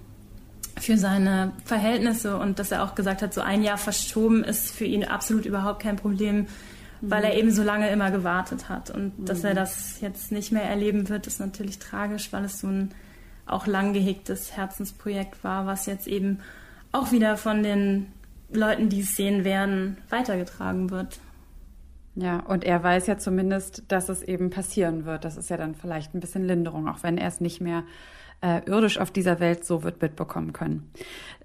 für seine Verhältnisse und dass er auch gesagt hat, so ein Jahr verschoben ist für ihn absolut überhaupt kein Problem, weil er mhm. eben so lange immer gewartet hat und mhm. dass er das jetzt nicht mehr erleben wird, ist natürlich tragisch, weil es so ein auch lang gehegtes Herzensprojekt war, was jetzt eben auch wieder von den Leuten, die es sehen werden, weitergetragen wird. Ja, und er weiß ja zumindest, dass es eben passieren wird. Das ist ja dann vielleicht ein bisschen Linderung, auch wenn er es nicht mehr äh, irdisch auf dieser Welt so wird mitbekommen können.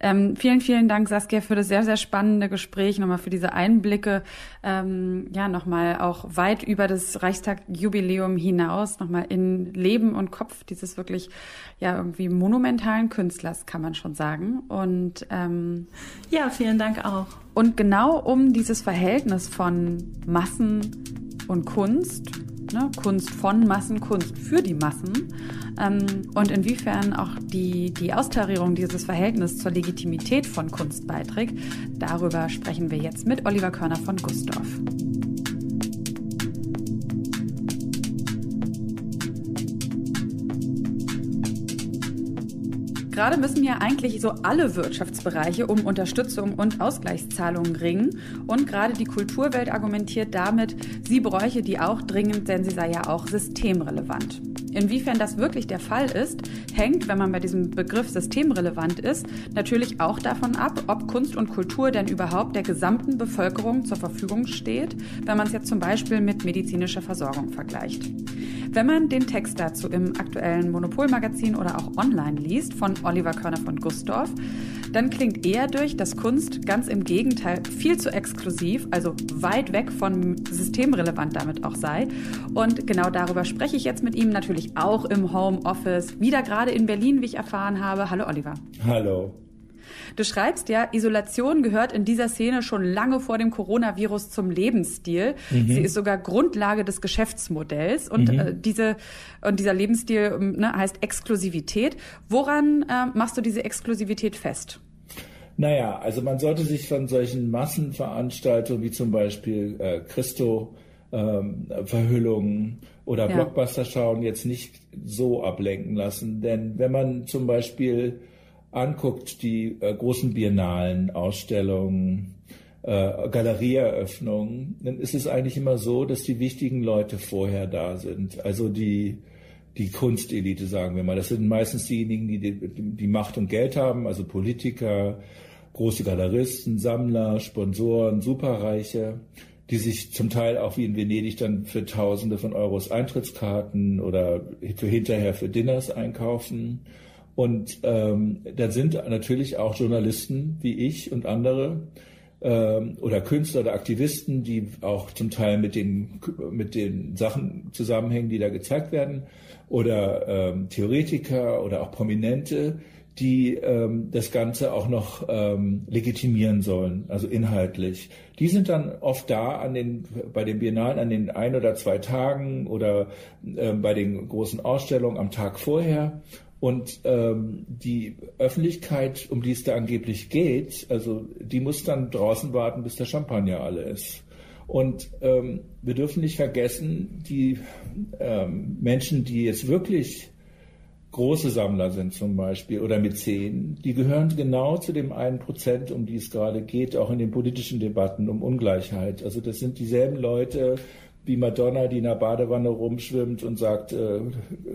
Ähm, vielen, vielen Dank, Saskia, für das sehr, sehr spannende Gespräch, nochmal für diese Einblicke, ähm, ja, nochmal auch weit über das Reichstag-Jubiläum hinaus, nochmal in Leben und Kopf dieses wirklich, ja, irgendwie monumentalen Künstlers, kann man schon sagen. Und ähm, ja, vielen Dank auch. Und genau um dieses Verhältnis von Massen und Kunst ne, Kunst von Massen, Kunst für die Massen ähm, und inwiefern auch die, die Austarierung dieses Verhältnisses zur Legitimität von Kunst beiträgt. Darüber sprechen wir jetzt mit Oliver Körner von Gustorf. Gerade müssen ja eigentlich so alle Wirtschaftsbereiche um Unterstützung und Ausgleichszahlungen ringen. Und gerade die Kulturwelt argumentiert damit, sie bräuche die auch dringend, denn sie sei ja auch systemrelevant. Inwiefern das wirklich der Fall ist, hängt, wenn man bei diesem Begriff systemrelevant ist, natürlich auch davon ab, ob Kunst und Kultur denn überhaupt der gesamten Bevölkerung zur Verfügung steht, wenn man es jetzt zum Beispiel mit medizinischer Versorgung vergleicht. Wenn man den Text dazu im aktuellen Monopolmagazin oder auch online liest von Oliver Körner von Gustorf, dann klingt eher durch, dass Kunst ganz im Gegenteil viel zu exklusiv, also weit weg von systemrelevant damit auch sei. Und genau darüber spreche ich jetzt mit ihm natürlich auch im Homeoffice, wieder gerade in Berlin, wie ich erfahren habe. Hallo Oliver. Hallo. Du schreibst ja, Isolation gehört in dieser Szene schon lange vor dem Coronavirus zum Lebensstil. Mhm. Sie ist sogar Grundlage des Geschäftsmodells und mhm. äh, diese und dieser Lebensstil ähm, ne, heißt Exklusivität. Woran äh, machst du diese Exklusivität fest? Naja, also man sollte sich von solchen Massenveranstaltungen wie zum Beispiel äh, Christo ähm, Verhüllungen oder ja. Blockbuster schauen jetzt nicht so ablenken lassen. Denn wenn man zum Beispiel anguckt, die äh, großen Biennalen, Ausstellungen, äh, Galerieeröffnungen, dann ist es eigentlich immer so, dass die wichtigen Leute vorher da sind. Also die, die Kunstelite, sagen wir mal. Das sind meistens diejenigen, die, die die Macht und Geld haben, also Politiker, große Galeristen, Sammler, Sponsoren, Superreiche, die sich zum Teil auch wie in Venedig dann für Tausende von Euros Eintrittskarten oder für hinterher für Dinners einkaufen. Und ähm, da sind natürlich auch Journalisten wie ich und andere ähm, oder Künstler oder Aktivisten, die auch zum Teil mit den, mit den Sachen zusammenhängen, die da gezeigt werden, oder ähm, Theoretiker oder auch Prominente, die ähm, das Ganze auch noch ähm, legitimieren sollen, also inhaltlich. Die sind dann oft da an den, bei den Biennalen an den ein oder zwei Tagen oder äh, bei den großen Ausstellungen am Tag vorher. Und ähm, die Öffentlichkeit, um die es da angeblich geht, also die muss dann draußen warten, bis der Champagner alle ist. Und ähm, wir dürfen nicht vergessen, die ähm, Menschen, die jetzt wirklich große Sammler sind zum Beispiel oder Mäzen, die gehören genau zu dem einen Prozent, um die es gerade geht, auch in den politischen Debatten um Ungleichheit. Also das sind dieselben Leute wie Madonna, die in der Badewanne rumschwimmt und sagt, äh,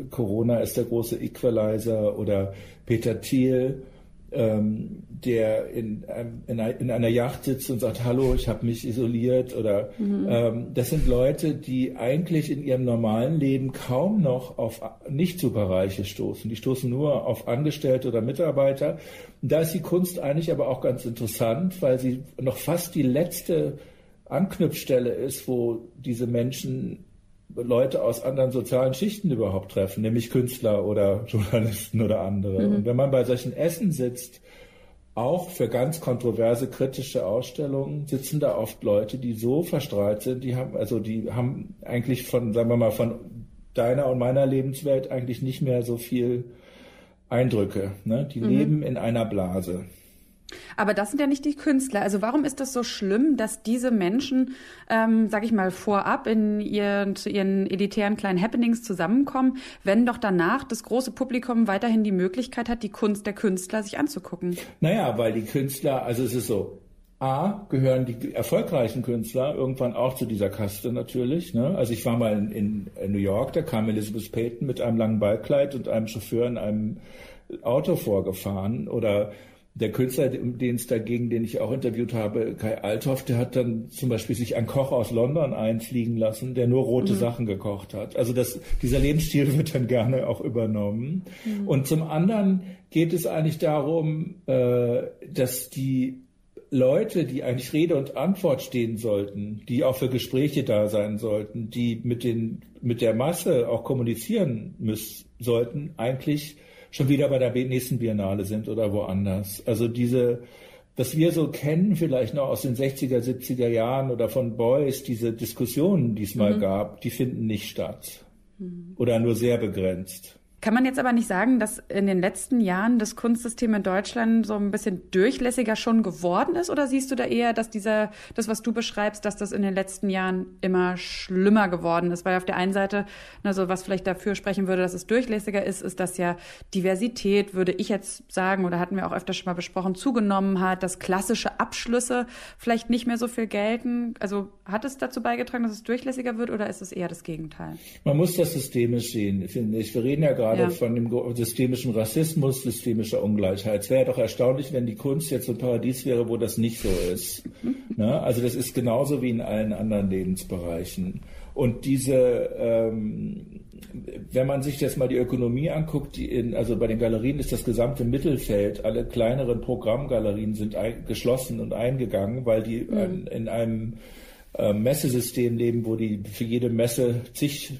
Corona ist der große Equalizer oder Peter Thiel, ähm, der in, in, in, einer Yacht sitzt und sagt, hallo, ich habe mich isoliert oder mhm. ähm, das sind Leute, die eigentlich in ihrem normalen Leben kaum noch auf Nicht-Superreiche stoßen. Die stoßen nur auf Angestellte oder Mitarbeiter. Und da ist die Kunst eigentlich aber auch ganz interessant, weil sie noch fast die letzte Anknüpfstelle ist, wo diese Menschen Leute aus anderen sozialen Schichten überhaupt treffen, nämlich Künstler oder Journalisten oder andere. Mhm. Und wenn man bei solchen Essen sitzt, auch für ganz kontroverse kritische Ausstellungen sitzen da oft Leute, die so verstrahlt sind, die haben, also die haben eigentlich von, sagen wir mal, von deiner und meiner Lebenswelt eigentlich nicht mehr so viel Eindrücke. Ne? Die mhm. leben in einer Blase. Aber das sind ja nicht die Künstler. Also warum ist das so schlimm, dass diese Menschen, ähm, sag ich mal, vorab in ihren, zu ihren elitären kleinen Happenings zusammenkommen, wenn doch danach das große Publikum weiterhin die Möglichkeit hat, die Kunst der Künstler sich anzugucken? Naja, weil die Künstler, also es ist so, A, gehören die erfolgreichen Künstler irgendwann auch zu dieser Kaste natürlich. Ne? Also ich war mal in, in New York, da kam Elizabeth Payton mit einem langen Ballkleid und einem Chauffeur in einem Auto vorgefahren oder der Künstler, den es dagegen, den ich auch interviewt habe, Kai Althoff, der hat dann zum Beispiel sich einen Koch aus London einfliegen lassen, der nur rote mhm. Sachen gekocht hat. Also das, dieser Lebensstil wird dann gerne auch übernommen. Mhm. Und zum anderen geht es eigentlich darum, äh, dass die Leute, die eigentlich Rede und Antwort stehen sollten, die auch für Gespräche da sein sollten, die mit den, mit der Masse auch kommunizieren müssen, sollten, eigentlich schon wieder bei der nächsten Biennale sind oder woanders. Also diese, was wir so kennen, vielleicht noch aus den 60er, 70er Jahren oder von Beuys, diese Diskussionen, die es mal mhm. gab, die finden nicht statt. Mhm. Oder nur sehr begrenzt. Kann man jetzt aber nicht sagen, dass in den letzten Jahren das Kunstsystem in Deutschland so ein bisschen durchlässiger schon geworden ist? Oder siehst du da eher, dass dieser, das, was du beschreibst, dass das in den letzten Jahren immer schlimmer geworden ist? Weil auf der einen Seite, also was vielleicht dafür sprechen würde, dass es durchlässiger ist, ist, dass ja Diversität, würde ich jetzt sagen, oder hatten wir auch öfter schon mal besprochen, zugenommen hat, dass klassische Abschlüsse vielleicht nicht mehr so viel gelten. Also hat es dazu beigetragen, dass es durchlässiger wird oder ist es eher das Gegenteil? Man muss das systemisch sehen, finde ich. Wir reden ja gerade ja. von dem systemischen Rassismus, systemischer Ungleichheit. Es wäre doch erstaunlich, wenn die Kunst jetzt so ein Paradies wäre, wo das nicht so ist. ne? Also das ist genauso wie in allen anderen Lebensbereichen. Und diese, ähm, wenn man sich jetzt mal die Ökonomie anguckt, die in, also bei den Galerien ist das gesamte Mittelfeld, alle kleineren Programmgalerien sind ein, geschlossen und eingegangen, weil die mhm. in, in einem äh, Messesystem leben, wo die für jede Messe zig,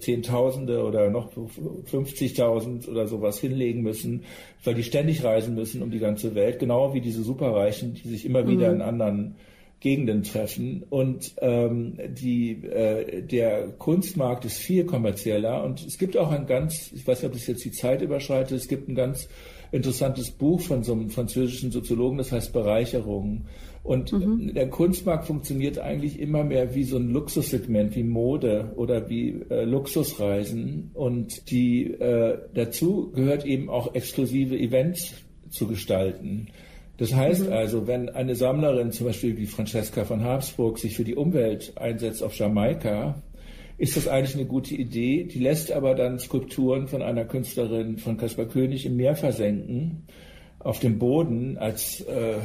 Zehntausende oder noch 50.000 oder sowas hinlegen müssen, weil die ständig reisen müssen um die ganze Welt, genau wie diese Superreichen, die sich immer wieder mhm. in anderen Gegenden treffen. Und ähm, die, äh, der Kunstmarkt ist viel kommerzieller und es gibt auch ein ganz, ich weiß nicht, ob das jetzt die Zeit überschreitet, es gibt ein ganz interessantes Buch von so einem französischen Soziologen, das heißt Bereicherung. Und mhm. der Kunstmarkt funktioniert eigentlich immer mehr wie so ein Luxussegment, wie Mode oder wie äh, Luxusreisen. Und die äh, dazu gehört eben auch exklusive Events zu gestalten. Das heißt mhm. also, wenn eine Sammlerin, zum Beispiel wie Francesca von Habsburg, sich für die Umwelt einsetzt auf Jamaika, ist das eigentlich eine gute Idee. Die lässt aber dann Skulpturen von einer Künstlerin von Caspar König im Meer versenken, auf dem Boden als äh,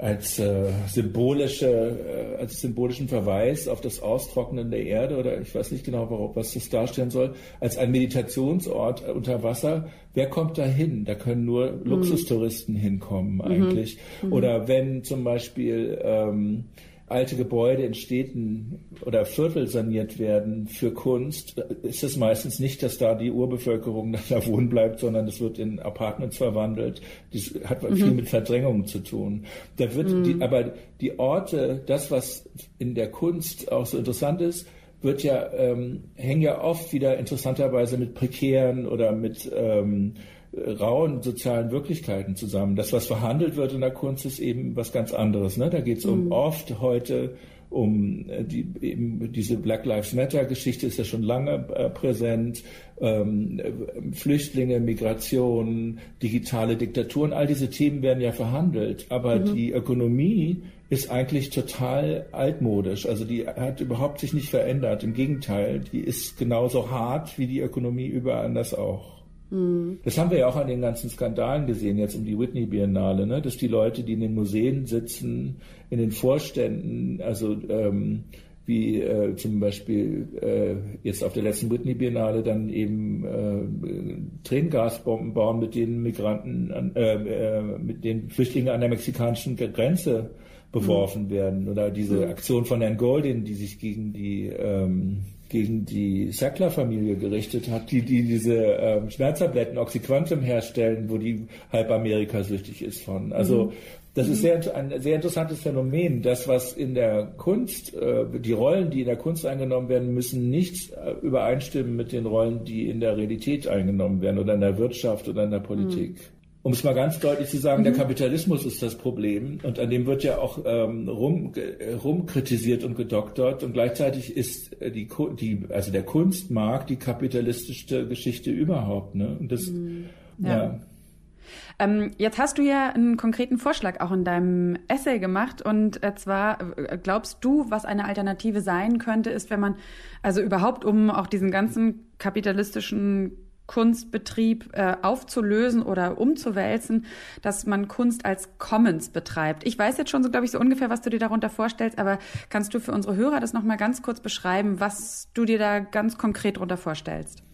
als äh, symbolische, äh, als symbolischen Verweis auf das Austrocknen der Erde oder ich weiß nicht genau, warum, was das darstellen soll, als ein Meditationsort unter Wasser. Wer kommt da hin? Da können nur mhm. Luxustouristen hinkommen eigentlich. Mhm. Oder wenn zum Beispiel ähm, alte Gebäude in Städten oder Viertel saniert werden für Kunst, ist es meistens nicht, dass da die Urbevölkerung da wohnen bleibt, sondern es wird in Apartments verwandelt. Das hat mhm. viel mit Verdrängung zu tun. Da wird mhm. die, aber die Orte, das, was in der Kunst auch so interessant ist, wird ja, ähm, hängen ja oft wieder interessanterweise mit prekären oder mit ähm, rauen sozialen Wirklichkeiten zusammen. Das, was verhandelt wird in der Kunst, ist eben was ganz anderes. Ne? Da geht es um mhm. oft heute um äh, die, eben diese Black Lives Matter Geschichte ist ja schon lange äh, präsent, ähm, Flüchtlinge, Migration, digitale Diktaturen, all diese Themen werden ja verhandelt, aber mhm. die Ökonomie ist eigentlich total altmodisch. Also die hat überhaupt sich nicht verändert. Im Gegenteil, die ist genauso hart wie die Ökonomie überall anders auch. Mhm. Das haben wir ja auch an den ganzen Skandalen gesehen, jetzt um die Whitney Biennale, ne? dass die Leute, die in den Museen sitzen, in den Vorständen, also ähm, wie äh, zum Beispiel äh, jetzt auf der letzten Whitney Biennale dann eben äh, Tränengasbomben bauen, mit den Migranten, an, äh, äh, mit den Flüchtlingen an der mexikanischen Grenze beworfen mhm. werden oder diese mhm. Aktion von Herrn Goldin, die sich gegen die ähm, gegen die Sackler-Familie gerichtet hat, die, die diese ähm, Schmerztabletten Oxyquantum herstellen, wo die halb Amerika süchtig ist von. Also mhm. das ist sehr, ein sehr interessantes Phänomen. Das, was in der Kunst, äh, die Rollen, die in der Kunst eingenommen werden, müssen nicht äh, übereinstimmen mit den Rollen, die in der Realität eingenommen werden oder in der Wirtschaft oder in der Politik. Mhm um es mal ganz deutlich zu sagen, mhm. der Kapitalismus ist das Problem und an dem wird ja auch ähm, rum, äh, rumkritisiert und gedoktert und gleichzeitig ist äh, die, die also der Kunstmarkt die kapitalistischste Geschichte überhaupt. Ne? Und das, mhm. ja. ja. Ähm, jetzt hast du ja einen konkreten Vorschlag auch in deinem Essay gemacht und äh, zwar glaubst du, was eine Alternative sein könnte, ist, wenn man also überhaupt um auch diesen ganzen kapitalistischen Kunstbetrieb äh, aufzulösen oder umzuwälzen, dass man Kunst als Commons betreibt. Ich weiß jetzt schon so, glaube ich, so ungefähr, was du dir darunter vorstellst, aber kannst du für unsere Hörer das nochmal ganz kurz beschreiben, was du dir da ganz konkret darunter vorstellst?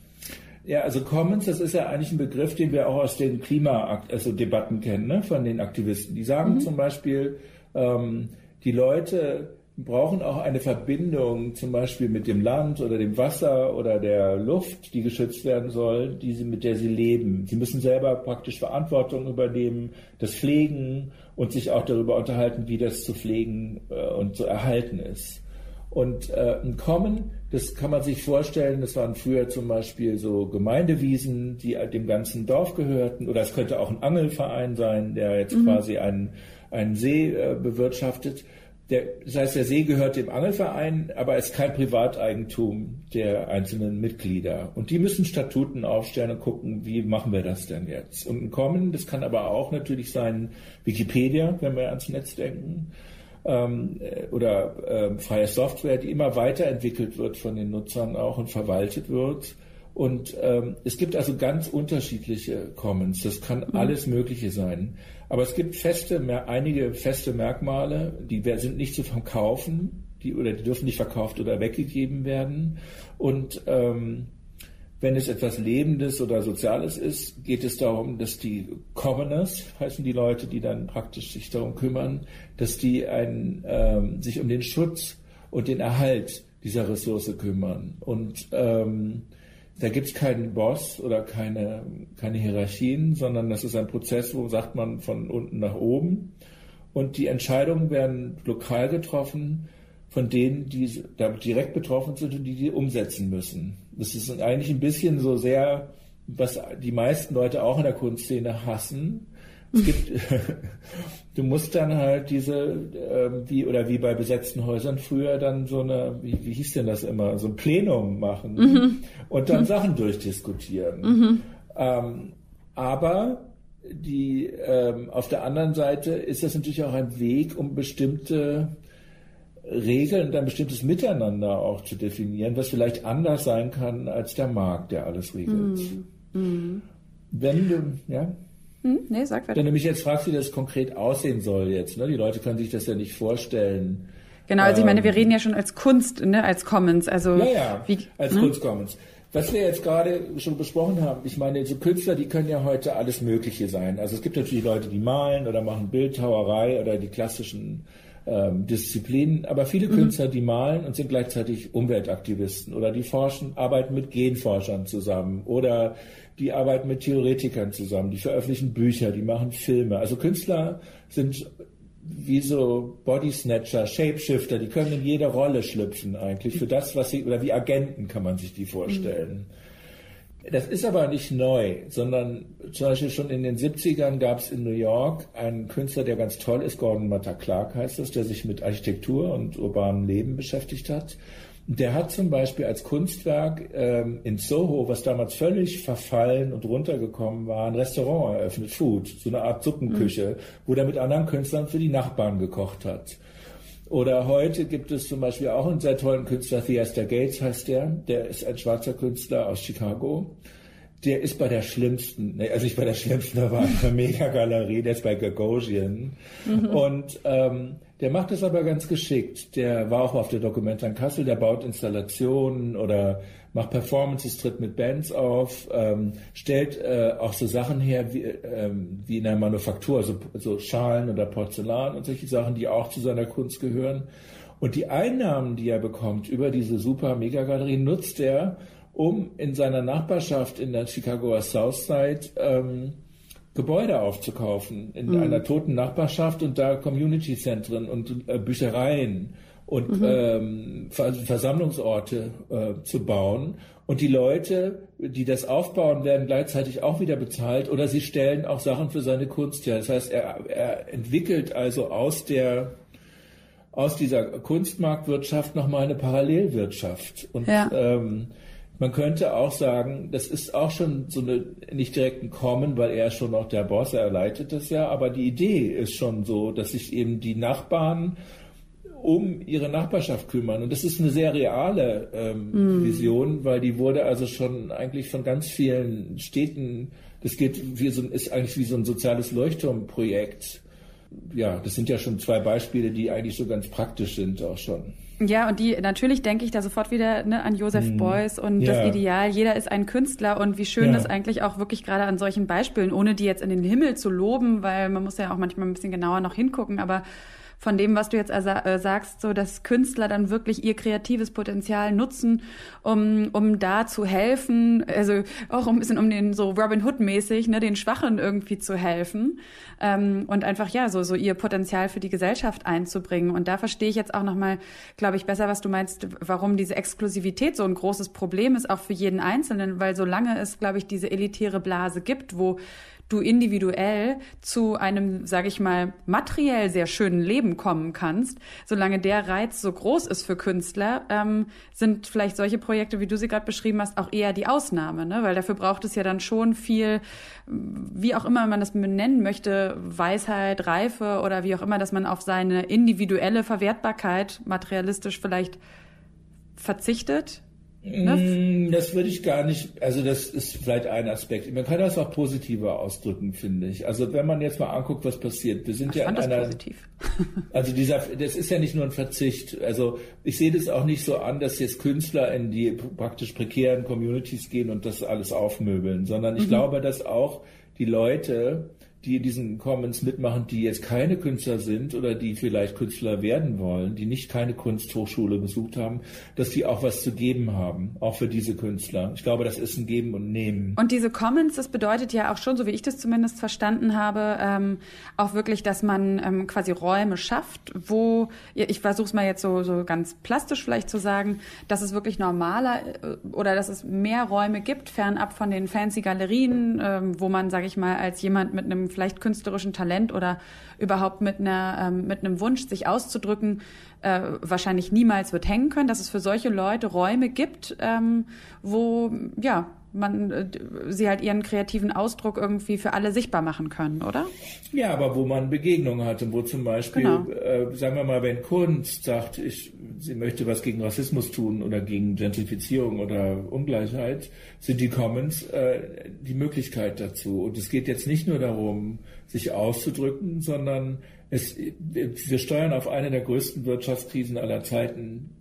Ja, also Commons, das ist ja eigentlich ein Begriff, den wir auch aus den Klimadebatten also Debatten kennen, ne, von den Aktivisten. Die sagen mhm. zum Beispiel, ähm, die Leute brauchen auch eine Verbindung zum Beispiel mit dem Land oder dem Wasser oder der Luft, die geschützt werden soll, die sie, mit der sie leben. Sie müssen selber praktisch Verantwortung übernehmen, das pflegen und sich auch darüber unterhalten, wie das zu pflegen äh, und zu erhalten ist. Und äh, ein Kommen, das kann man sich vorstellen, das waren früher zum Beispiel so Gemeindewiesen, die dem ganzen Dorf gehörten, oder es könnte auch ein Angelverein sein, der jetzt mhm. quasi einen, einen See äh, bewirtschaftet. Der, das heißt, der See gehört dem Angelverein, aber ist kein Privateigentum der einzelnen Mitglieder. Und die müssen Statuten aufstellen und gucken, wie machen wir das denn jetzt? Und ein Kommen, das kann aber auch natürlich sein Wikipedia, wenn wir ans Netz denken, ähm, oder äh, freie Software, die immer weiterentwickelt wird von den Nutzern auch und verwaltet wird. Und ähm, es gibt also ganz unterschiedliche Commons. Das kann mhm. alles Mögliche sein. Aber es gibt feste, einige feste Merkmale, die sind nicht zu verkaufen, die oder die dürfen nicht verkauft oder weggegeben werden. Und ähm, wenn es etwas Lebendes oder Soziales ist, geht es darum, dass die Commoners, heißen die Leute, die dann praktisch sich darum kümmern, dass die ein, ähm, sich um den Schutz und den Erhalt dieser Ressource kümmern. Und ähm, da gibt es keinen Boss oder keine, keine Hierarchien, sondern das ist ein Prozess, wo sagt man von unten nach oben. Und die Entscheidungen werden lokal getroffen von denen, die damit direkt betroffen sind und die die umsetzen müssen. Das ist eigentlich ein bisschen so sehr, was die meisten Leute auch in der Kunstszene hassen, es gibt, du musst dann halt diese, äh, wie, oder wie bei besetzten Häusern früher dann so eine, wie, wie hieß denn das immer, so ein Plenum machen mhm. und dann mhm. Sachen durchdiskutieren. Mhm. Ähm, aber die, ähm, auf der anderen Seite ist das natürlich auch ein Weg, um bestimmte Regeln und ein bestimmtes Miteinander auch zu definieren, was vielleicht anders sein kann als der Markt, der alles regelt. Mhm. mhm. Wenn du, ja. Hm? Nee, sag weiter. Wenn du mich jetzt fragst, wie das konkret aussehen soll jetzt, ne? die Leute können sich das ja nicht vorstellen. Genau, also ich meine, wir ähm, reden ja schon als Kunst, ne, als Commons, also. Ja, ja, wie, als ne? Kunstcommons. Was wir jetzt gerade schon besprochen haben, ich meine, so Künstler, die können ja heute alles Mögliche sein. Also es gibt natürlich Leute, die malen oder machen Bildhauerei oder die klassischen ähm, Disziplinen, aber viele mhm. Künstler, die malen und sind gleichzeitig Umweltaktivisten oder die forschen, arbeiten mit Genforschern zusammen oder die arbeiten mit Theoretikern zusammen, die veröffentlichen Bücher, die machen Filme. Also Künstler sind wie so Body Snatcher, Shapeshifter, die können in jede Rolle schlüpfen eigentlich für das, was sie, oder wie Agenten kann man sich die vorstellen. Mhm. Das ist aber nicht neu, sondern zum Beispiel schon in den 70ern gab es in New York einen Künstler, der ganz toll ist, Gordon Matta Clark heißt das, der sich mit Architektur und urbanem Leben beschäftigt hat. Der hat zum Beispiel als Kunstwerk ähm, in Soho, was damals völlig verfallen und runtergekommen war, ein Restaurant eröffnet, Food, so eine Art Suppenküche, mhm. wo der mit anderen Künstlern für die Nachbarn gekocht hat. Oder heute gibt es zum Beispiel auch einen sehr tollen Künstler, Theaster Gates heißt der, der ist ein schwarzer Künstler aus Chicago. Der ist bei der schlimmsten, nee, also nicht bei der schlimmsten, aber in der Megagalerie, der ist bei Gagosian. Mhm. Und ähm, der macht es aber ganz geschickt. Der war auch auf der Documenta in Kassel, der baut Installationen oder macht Performances, tritt mit Bands auf, ähm, stellt äh, auch so Sachen her wie, ähm, wie in der Manufaktur, also so Schalen oder Porzellan und solche Sachen, die auch zu seiner Kunst gehören. Und die Einnahmen, die er bekommt über diese super Megagalerie, nutzt er, um in seiner Nachbarschaft in der Chicagoer Southside ähm, Gebäude aufzukaufen in mhm. einer toten Nachbarschaft und da Community-Zentren und äh, Büchereien und mhm. ähm, Versammlungsorte äh, zu bauen. Und die Leute, die das aufbauen, werden gleichzeitig auch wieder bezahlt oder sie stellen auch Sachen für seine Kunst her. Das heißt, er, er entwickelt also aus der aus dieser Kunstmarktwirtschaft nochmal eine Parallelwirtschaft. Und ja. ähm, man könnte auch sagen, das ist auch schon so eine nicht direkt ein Kommen, weil er ist schon noch der Boss, er leitet das ja, aber die Idee ist schon so, dass sich eben die Nachbarn um ihre Nachbarschaft kümmern. Und das ist eine sehr reale ähm, mm. Vision, weil die wurde also schon eigentlich von ganz vielen Städten, das geht wie so, ist eigentlich wie so ein soziales Leuchtturmprojekt. Ja, das sind ja schon zwei Beispiele, die eigentlich so ganz praktisch sind auch schon. Ja, und die natürlich denke ich da sofort wieder ne, an Joseph hm. Beuys und ja. das Ideal, jeder ist ein Künstler und wie schön ja. das eigentlich auch wirklich gerade an solchen Beispielen, ohne die jetzt in den Himmel zu loben, weil man muss ja auch manchmal ein bisschen genauer noch hingucken, aber von dem, was du jetzt äh, sagst, so dass Künstler dann wirklich ihr kreatives Potenzial nutzen, um, um da zu helfen, also auch ein bisschen um den so Robin Hood mäßig, ne, den Schwachen irgendwie zu helfen ähm, und einfach ja so so ihr Potenzial für die Gesellschaft einzubringen. Und da verstehe ich jetzt auch noch mal, glaube ich, besser, was du meinst, warum diese Exklusivität so ein großes Problem ist, auch für jeden Einzelnen, weil solange es, glaube ich, diese elitäre Blase gibt, wo du individuell zu einem, sage ich mal, materiell sehr schönen Leben kommen kannst, solange der Reiz so groß ist für Künstler, ähm, sind vielleicht solche Projekte, wie du sie gerade beschrieben hast, auch eher die Ausnahme, ne? weil dafür braucht es ja dann schon viel, wie auch immer man das benennen möchte, Weisheit, Reife oder wie auch immer, dass man auf seine individuelle Verwertbarkeit materialistisch vielleicht verzichtet Ne? Mm, das würde ich gar nicht, also das ist vielleicht ein Aspekt. Man kann das auch positiver ausdrücken, finde ich. Also wenn man jetzt mal anguckt, was passiert, wir sind ich ja in einer, also dieser, das ist ja nicht nur ein Verzicht. Also ich sehe das auch nicht so an, dass jetzt Künstler in die praktisch prekären Communities gehen und das alles aufmöbeln, sondern ich mhm. glaube, dass auch die Leute die in diesen Commons mitmachen, die jetzt keine Künstler sind oder die vielleicht Künstler werden wollen, die nicht keine Kunsthochschule besucht haben, dass die auch was zu geben haben, auch für diese Künstler. Ich glaube, das ist ein Geben und Nehmen. Und diese Commons, das bedeutet ja auch schon, so wie ich das zumindest verstanden habe, ähm, auch wirklich, dass man ähm, quasi Räume schafft, wo, ich versuche es mal jetzt so, so ganz plastisch vielleicht zu sagen, dass es wirklich normaler äh, oder dass es mehr Räume gibt, fernab von den fancy Galerien, ähm, wo man, sage ich mal, als jemand mit einem vielleicht künstlerischen Talent oder überhaupt mit einer ähm, mit einem Wunsch, sich auszudrücken, äh, wahrscheinlich niemals wird hängen können, dass es für solche Leute Räume gibt, ähm, wo ja man äh, sie halt ihren kreativen Ausdruck irgendwie für alle sichtbar machen können, oder? Ja, aber wo man Begegnungen hat und wo zum Beispiel, genau. äh, sagen wir mal, wenn Kunst sagt, ich, sie möchte was gegen Rassismus tun oder gegen Gentrifizierung oder Ungleichheit, sind die Commons äh, die Möglichkeit dazu. Und es geht jetzt nicht nur darum, sich auszudrücken, sondern es, wir steuern auf eine der größten Wirtschaftskrisen aller Zeiten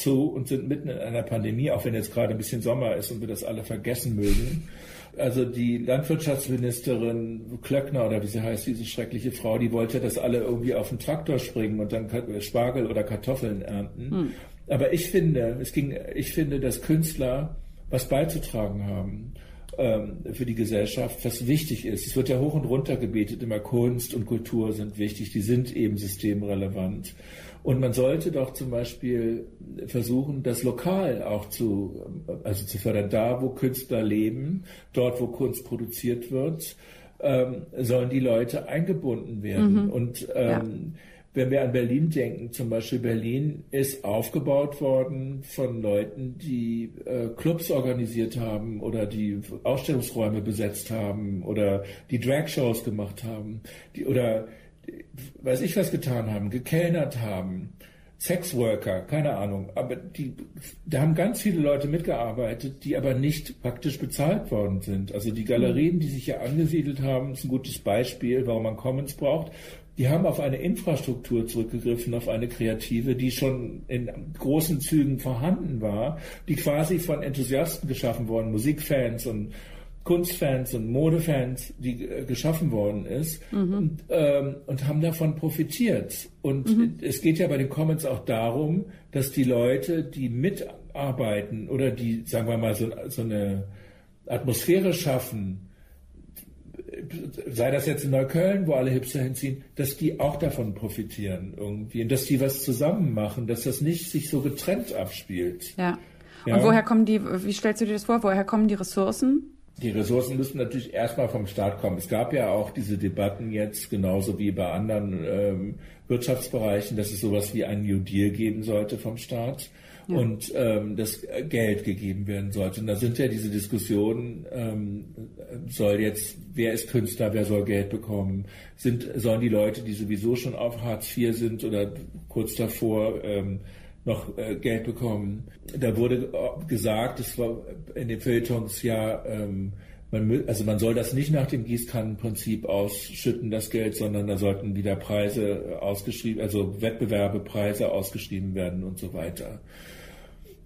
zu und sind mitten in einer Pandemie, auch wenn jetzt gerade ein bisschen Sommer ist und wir das alle vergessen mögen. Also die Landwirtschaftsministerin Klöckner oder wie sie heißt, diese schreckliche Frau, die wollte, dass alle irgendwie auf den Traktor springen und dann Spargel oder Kartoffeln ernten. Hm. Aber ich finde, es ging, ich finde, dass Künstler was beizutragen haben für die Gesellschaft, was wichtig ist. Es wird ja hoch und runter gebetet, immer Kunst und Kultur sind wichtig, die sind eben systemrelevant. Und man sollte doch zum Beispiel versuchen, das lokal auch zu, also zu fördern. Da, wo Künstler leben, dort, wo Kunst produziert wird, ähm, sollen die Leute eingebunden werden. Mhm. Und ähm, ja. Wenn wir an Berlin denken, zum Beispiel Berlin ist aufgebaut worden von Leuten, die äh, Clubs organisiert haben oder die Ausstellungsräume besetzt haben oder die Dragshows gemacht haben, die, oder weiß ich was getan haben, gekellnert haben, Sexworker, keine Ahnung, aber die, da haben ganz viele Leute mitgearbeitet, die aber nicht praktisch bezahlt worden sind. Also die Galerien, die sich hier angesiedelt haben, ist ein gutes Beispiel, warum man Commons braucht. Die haben auf eine Infrastruktur zurückgegriffen, auf eine kreative, die schon in großen Zügen vorhanden war, die quasi von Enthusiasten geschaffen worden, Musikfans und Kunstfans und Modefans, die äh, geschaffen worden ist mhm. und, ähm, und haben davon profitiert. Und mhm. es geht ja bei den Commons auch darum, dass die Leute, die mitarbeiten oder die, sagen wir mal, so, so eine Atmosphäre schaffen, sei das jetzt in Neukölln, wo alle Hipster hinziehen, dass die auch davon profitieren irgendwie und dass die was zusammen machen, dass das nicht sich so getrennt abspielt. Ja. ja. Und woher kommen die, wie stellst du dir das vor, woher kommen die Ressourcen? die Ressourcen müssen natürlich erstmal vom Staat kommen. Es gab ja auch diese Debatten jetzt, genauso wie bei anderen ähm, Wirtschaftsbereichen, dass es sowas wie einen New Deal geben sollte vom Staat ja. und ähm, das Geld gegeben werden sollte. Und da sind ja diese Diskussionen, ähm, soll jetzt, wer ist Künstler, wer soll Geld bekommen? Sind, sollen die Leute, die sowieso schon auf Hartz IV sind oder kurz davor, ähm, noch äh, Geld bekommen. Da wurde gesagt, es war in den Feuilletons ähm, man, also man soll das nicht nach dem Gießkannenprinzip ausschütten, das Geld, sondern da sollten wieder Preise ausgeschrieben, also Wettbewerbe, Preise ausgeschrieben werden und so weiter.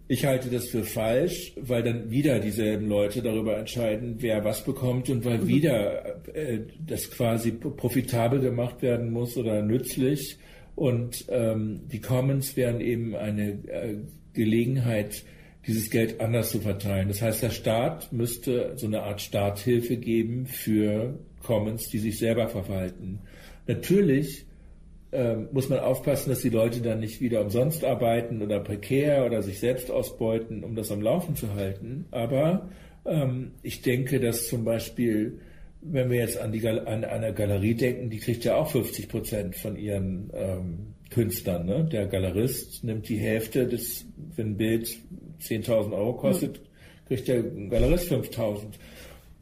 Ich halte das für falsch, weil dann wieder dieselben Leute darüber entscheiden, wer was bekommt und weil mhm. wieder äh, das quasi profitabel gemacht werden muss oder nützlich und ähm, die Commons wären eben eine äh, Gelegenheit, dieses Geld anders zu verteilen. Das heißt, der Staat müsste so eine Art Starthilfe geben für Commons, die sich selber verwalten. Natürlich ähm, muss man aufpassen, dass die Leute dann nicht wieder umsonst arbeiten oder prekär oder sich selbst ausbeuten, um das am Laufen zu halten. Aber ähm, ich denke, dass zum Beispiel wenn wir jetzt an, die, an eine Galerie denken, die kriegt ja auch 50 Prozent von ihren ähm, Künstlern. Ne? Der Galerist nimmt die Hälfte des, wenn ein Bild 10.000 Euro kostet, kriegt der Galerist 5.000.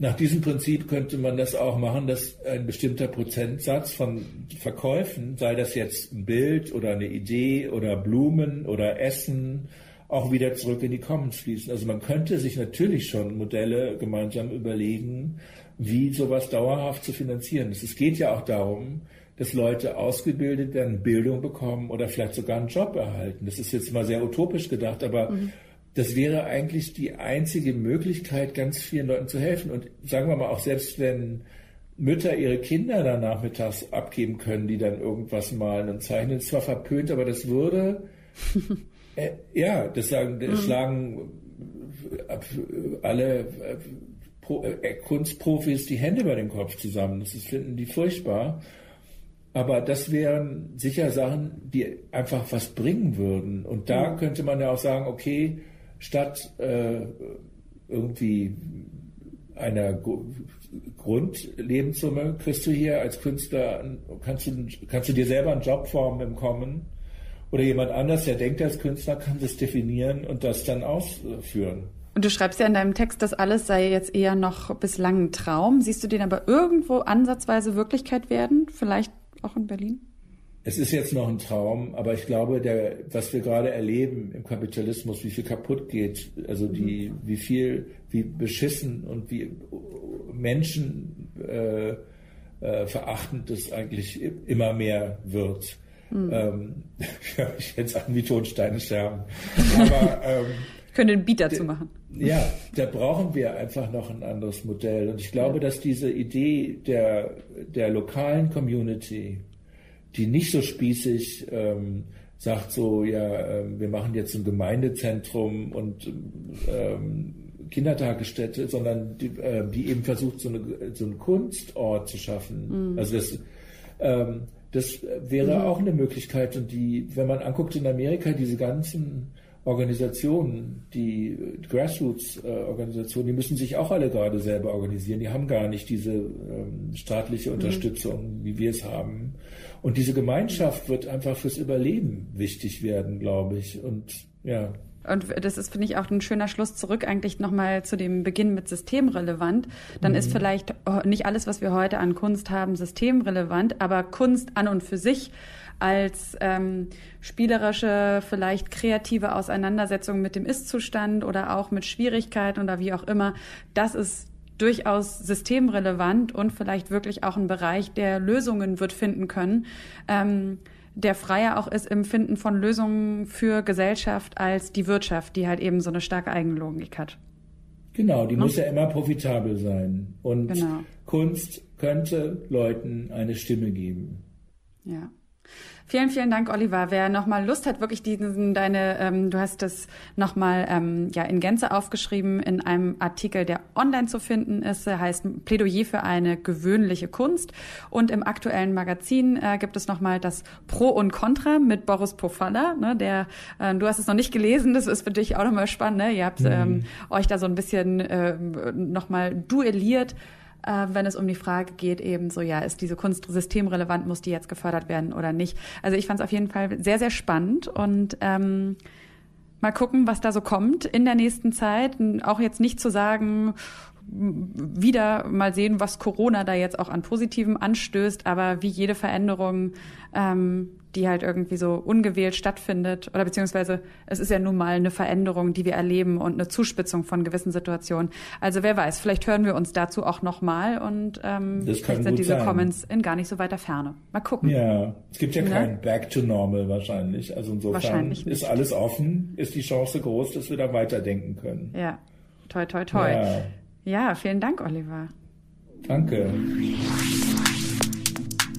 Nach diesem Prinzip könnte man das auch machen, dass ein bestimmter Prozentsatz von Verkäufen, sei das jetzt ein Bild oder eine Idee oder Blumen oder Essen, auch wieder zurück in die Commons fließen. Also man könnte sich natürlich schon Modelle gemeinsam überlegen, wie sowas dauerhaft zu finanzieren ist. Es geht ja auch darum, dass Leute ausgebildet werden, Bildung bekommen oder vielleicht sogar einen Job erhalten. Das ist jetzt mal sehr utopisch gedacht, aber mhm. Das wäre eigentlich die einzige Möglichkeit, ganz vielen Leuten zu helfen. Und sagen wir mal auch, selbst wenn Mütter ihre Kinder dann nachmittags abgeben können, die dann irgendwas malen und zeichnen, ist zwar verpönt, aber das würde, äh, ja, das sagen, das mhm. schlagen alle äh, Kunstprofis die Hände über den Kopf zusammen. Das finden die furchtbar. Aber das wären sicher Sachen, die einfach was bringen würden. Und da mhm. könnte man ja auch sagen, okay, statt äh, irgendwie einer Grundlebenssumme kriegst du hier als Künstler, kannst du, kannst du dir selber einen Job formen im Kommen. Oder jemand anders, der denkt als Künstler, kann das definieren und das dann ausführen. Und du schreibst ja in deinem Text, das alles sei jetzt eher noch bislang ein Traum. Siehst du den aber irgendwo ansatzweise Wirklichkeit werden? Vielleicht auch in Berlin? Es ist jetzt noch ein Traum, aber ich glaube, der, was wir gerade erleben im Kapitalismus, wie viel kaputt geht, also die, mhm. wie viel, wie beschissen und wie Menschen äh, äh, verachtend es eigentlich immer mehr wird. Mhm. Ähm, ich jetzt an wie Tonsteine sterben. Aber ähm, Ich könnte einen Beat dazu machen. Ja, da brauchen wir einfach noch ein anderes Modell. Und ich glaube, dass diese Idee der, der lokalen Community, die nicht so spießig ähm, sagt, so, ja, äh, wir machen jetzt ein Gemeindezentrum und ähm, Kindertagesstätte, sondern die, äh, die eben versucht, so, eine, so einen Kunstort zu schaffen. Mhm. Also das, ähm, das wäre mhm. auch eine Möglichkeit. Und die, wenn man anguckt in Amerika, diese ganzen Organisationen, die Grassroots-Organisationen, die müssen sich auch alle gerade selber organisieren. Die haben gar nicht diese ähm, staatliche mhm. Unterstützung, mhm. wie wir es haben. Und diese Gemeinschaft wird einfach fürs Überleben wichtig werden, glaube ich. Und ja. Und das ist, finde ich, auch ein schöner Schluss zurück eigentlich nochmal zu dem Beginn mit systemrelevant. Dann mhm. ist vielleicht nicht alles, was wir heute an Kunst haben, systemrelevant, aber Kunst an und für sich als ähm, spielerische, vielleicht kreative Auseinandersetzung mit dem Ist-Zustand oder auch mit Schwierigkeiten oder wie auch immer, das ist durchaus systemrelevant und vielleicht wirklich auch ein Bereich, der Lösungen wird finden können. Ähm, der freier auch ist im Finden von Lösungen für Gesellschaft als die Wirtschaft, die halt eben so eine starke Eigenlogik hat. Genau, die hm? muss ja immer profitabel sein. Und genau. Kunst könnte Leuten eine Stimme geben. Ja. Vielen, vielen Dank, Oliver. Wer nochmal Lust hat, wirklich diesen, deine, ähm, du hast das nochmal ähm, ja, in Gänze aufgeschrieben in einem Artikel, der online zu finden ist, der heißt Plädoyer für eine gewöhnliche Kunst. Und im aktuellen Magazin äh, gibt es nochmal das Pro und Contra mit Boris Pofalla. Ne, der, äh, du hast es noch nicht gelesen, das ist für dich auch nochmal spannend. Ne? Ihr habt mhm. ähm, euch da so ein bisschen äh, nochmal duelliert äh, wenn es um die Frage geht, eben so, ja, ist diese Kunst systemrelevant, muss die jetzt gefördert werden oder nicht. Also ich fand es auf jeden Fall sehr, sehr spannend und ähm, mal gucken, was da so kommt in der nächsten Zeit. Auch jetzt nicht zu sagen, wieder mal sehen, was Corona da jetzt auch an Positivem anstößt, aber wie jede Veränderung ähm, die halt irgendwie so ungewählt stattfindet. Oder beziehungsweise es ist ja nun mal eine Veränderung, die wir erleben und eine Zuspitzung von gewissen Situationen. Also wer weiß, vielleicht hören wir uns dazu auch nochmal und ähm, vielleicht sind diese sein. Comments in gar nicht so weiter Ferne. Mal gucken. Ja, es gibt ja ne? kein Back to Normal wahrscheinlich. Also insofern ist alles offen, ist die Chance groß, dass wir da weiterdenken können. Ja, toi, toi, toi. Ja, ja vielen Dank, Oliver. Danke.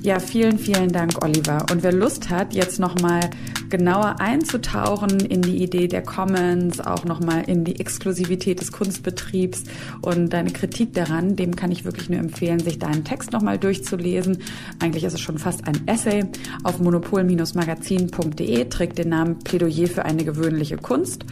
Ja, vielen, vielen Dank, Oliver. Und wer Lust hat, jetzt nochmal genauer einzutauchen in die Idee der Commons, auch nochmal in die Exklusivität des Kunstbetriebs und deine Kritik daran, dem kann ich wirklich nur empfehlen, sich deinen Text nochmal durchzulesen. Eigentlich ist es schon fast ein Essay auf monopol-magazin.de, trägt den Namen Plädoyer für eine gewöhnliche Kunst.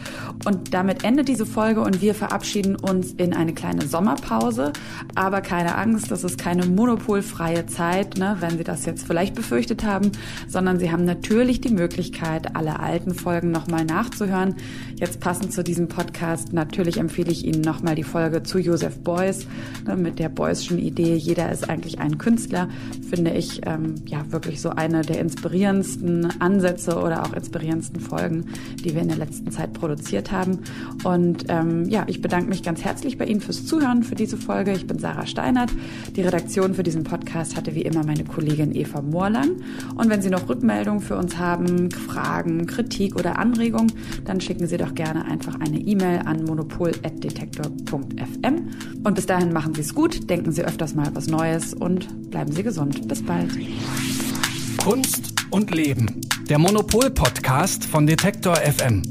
Und damit endet diese Folge und wir verabschieden uns in eine kleine Sommerpause. Aber keine Angst, das ist keine monopolfreie Zeit, ne, wenn Sie das jetzt vielleicht befürchtet haben, sondern Sie haben natürlich die Möglichkeit, Möglichkeit, alle alten Folgen nochmal nachzuhören. Jetzt passend zu diesem Podcast, natürlich empfehle ich Ihnen nochmal die Folge zu Joseph Beuys ne, mit der Beuysschen Idee, jeder ist eigentlich ein Künstler, finde ich ähm, ja wirklich so eine der inspirierendsten Ansätze oder auch inspirierendsten Folgen, die wir in der letzten Zeit produziert haben. Und ähm, ja, ich bedanke mich ganz herzlich bei Ihnen fürs Zuhören für diese Folge. Ich bin Sarah Steinert. Die Redaktion für diesen Podcast hatte wie immer meine Kollegin Eva Moorlang. Und wenn Sie noch Rückmeldungen für uns haben, Fragen, Kritik oder Anregungen, dann schicken Sie doch gerne einfach eine E-Mail an monopol.detektor.fm. Und bis dahin machen Sie es gut, denken Sie öfters mal was Neues und bleiben Sie gesund. Bis bald. Kunst und Leben. Der Monopol-Podcast von Detektor FM.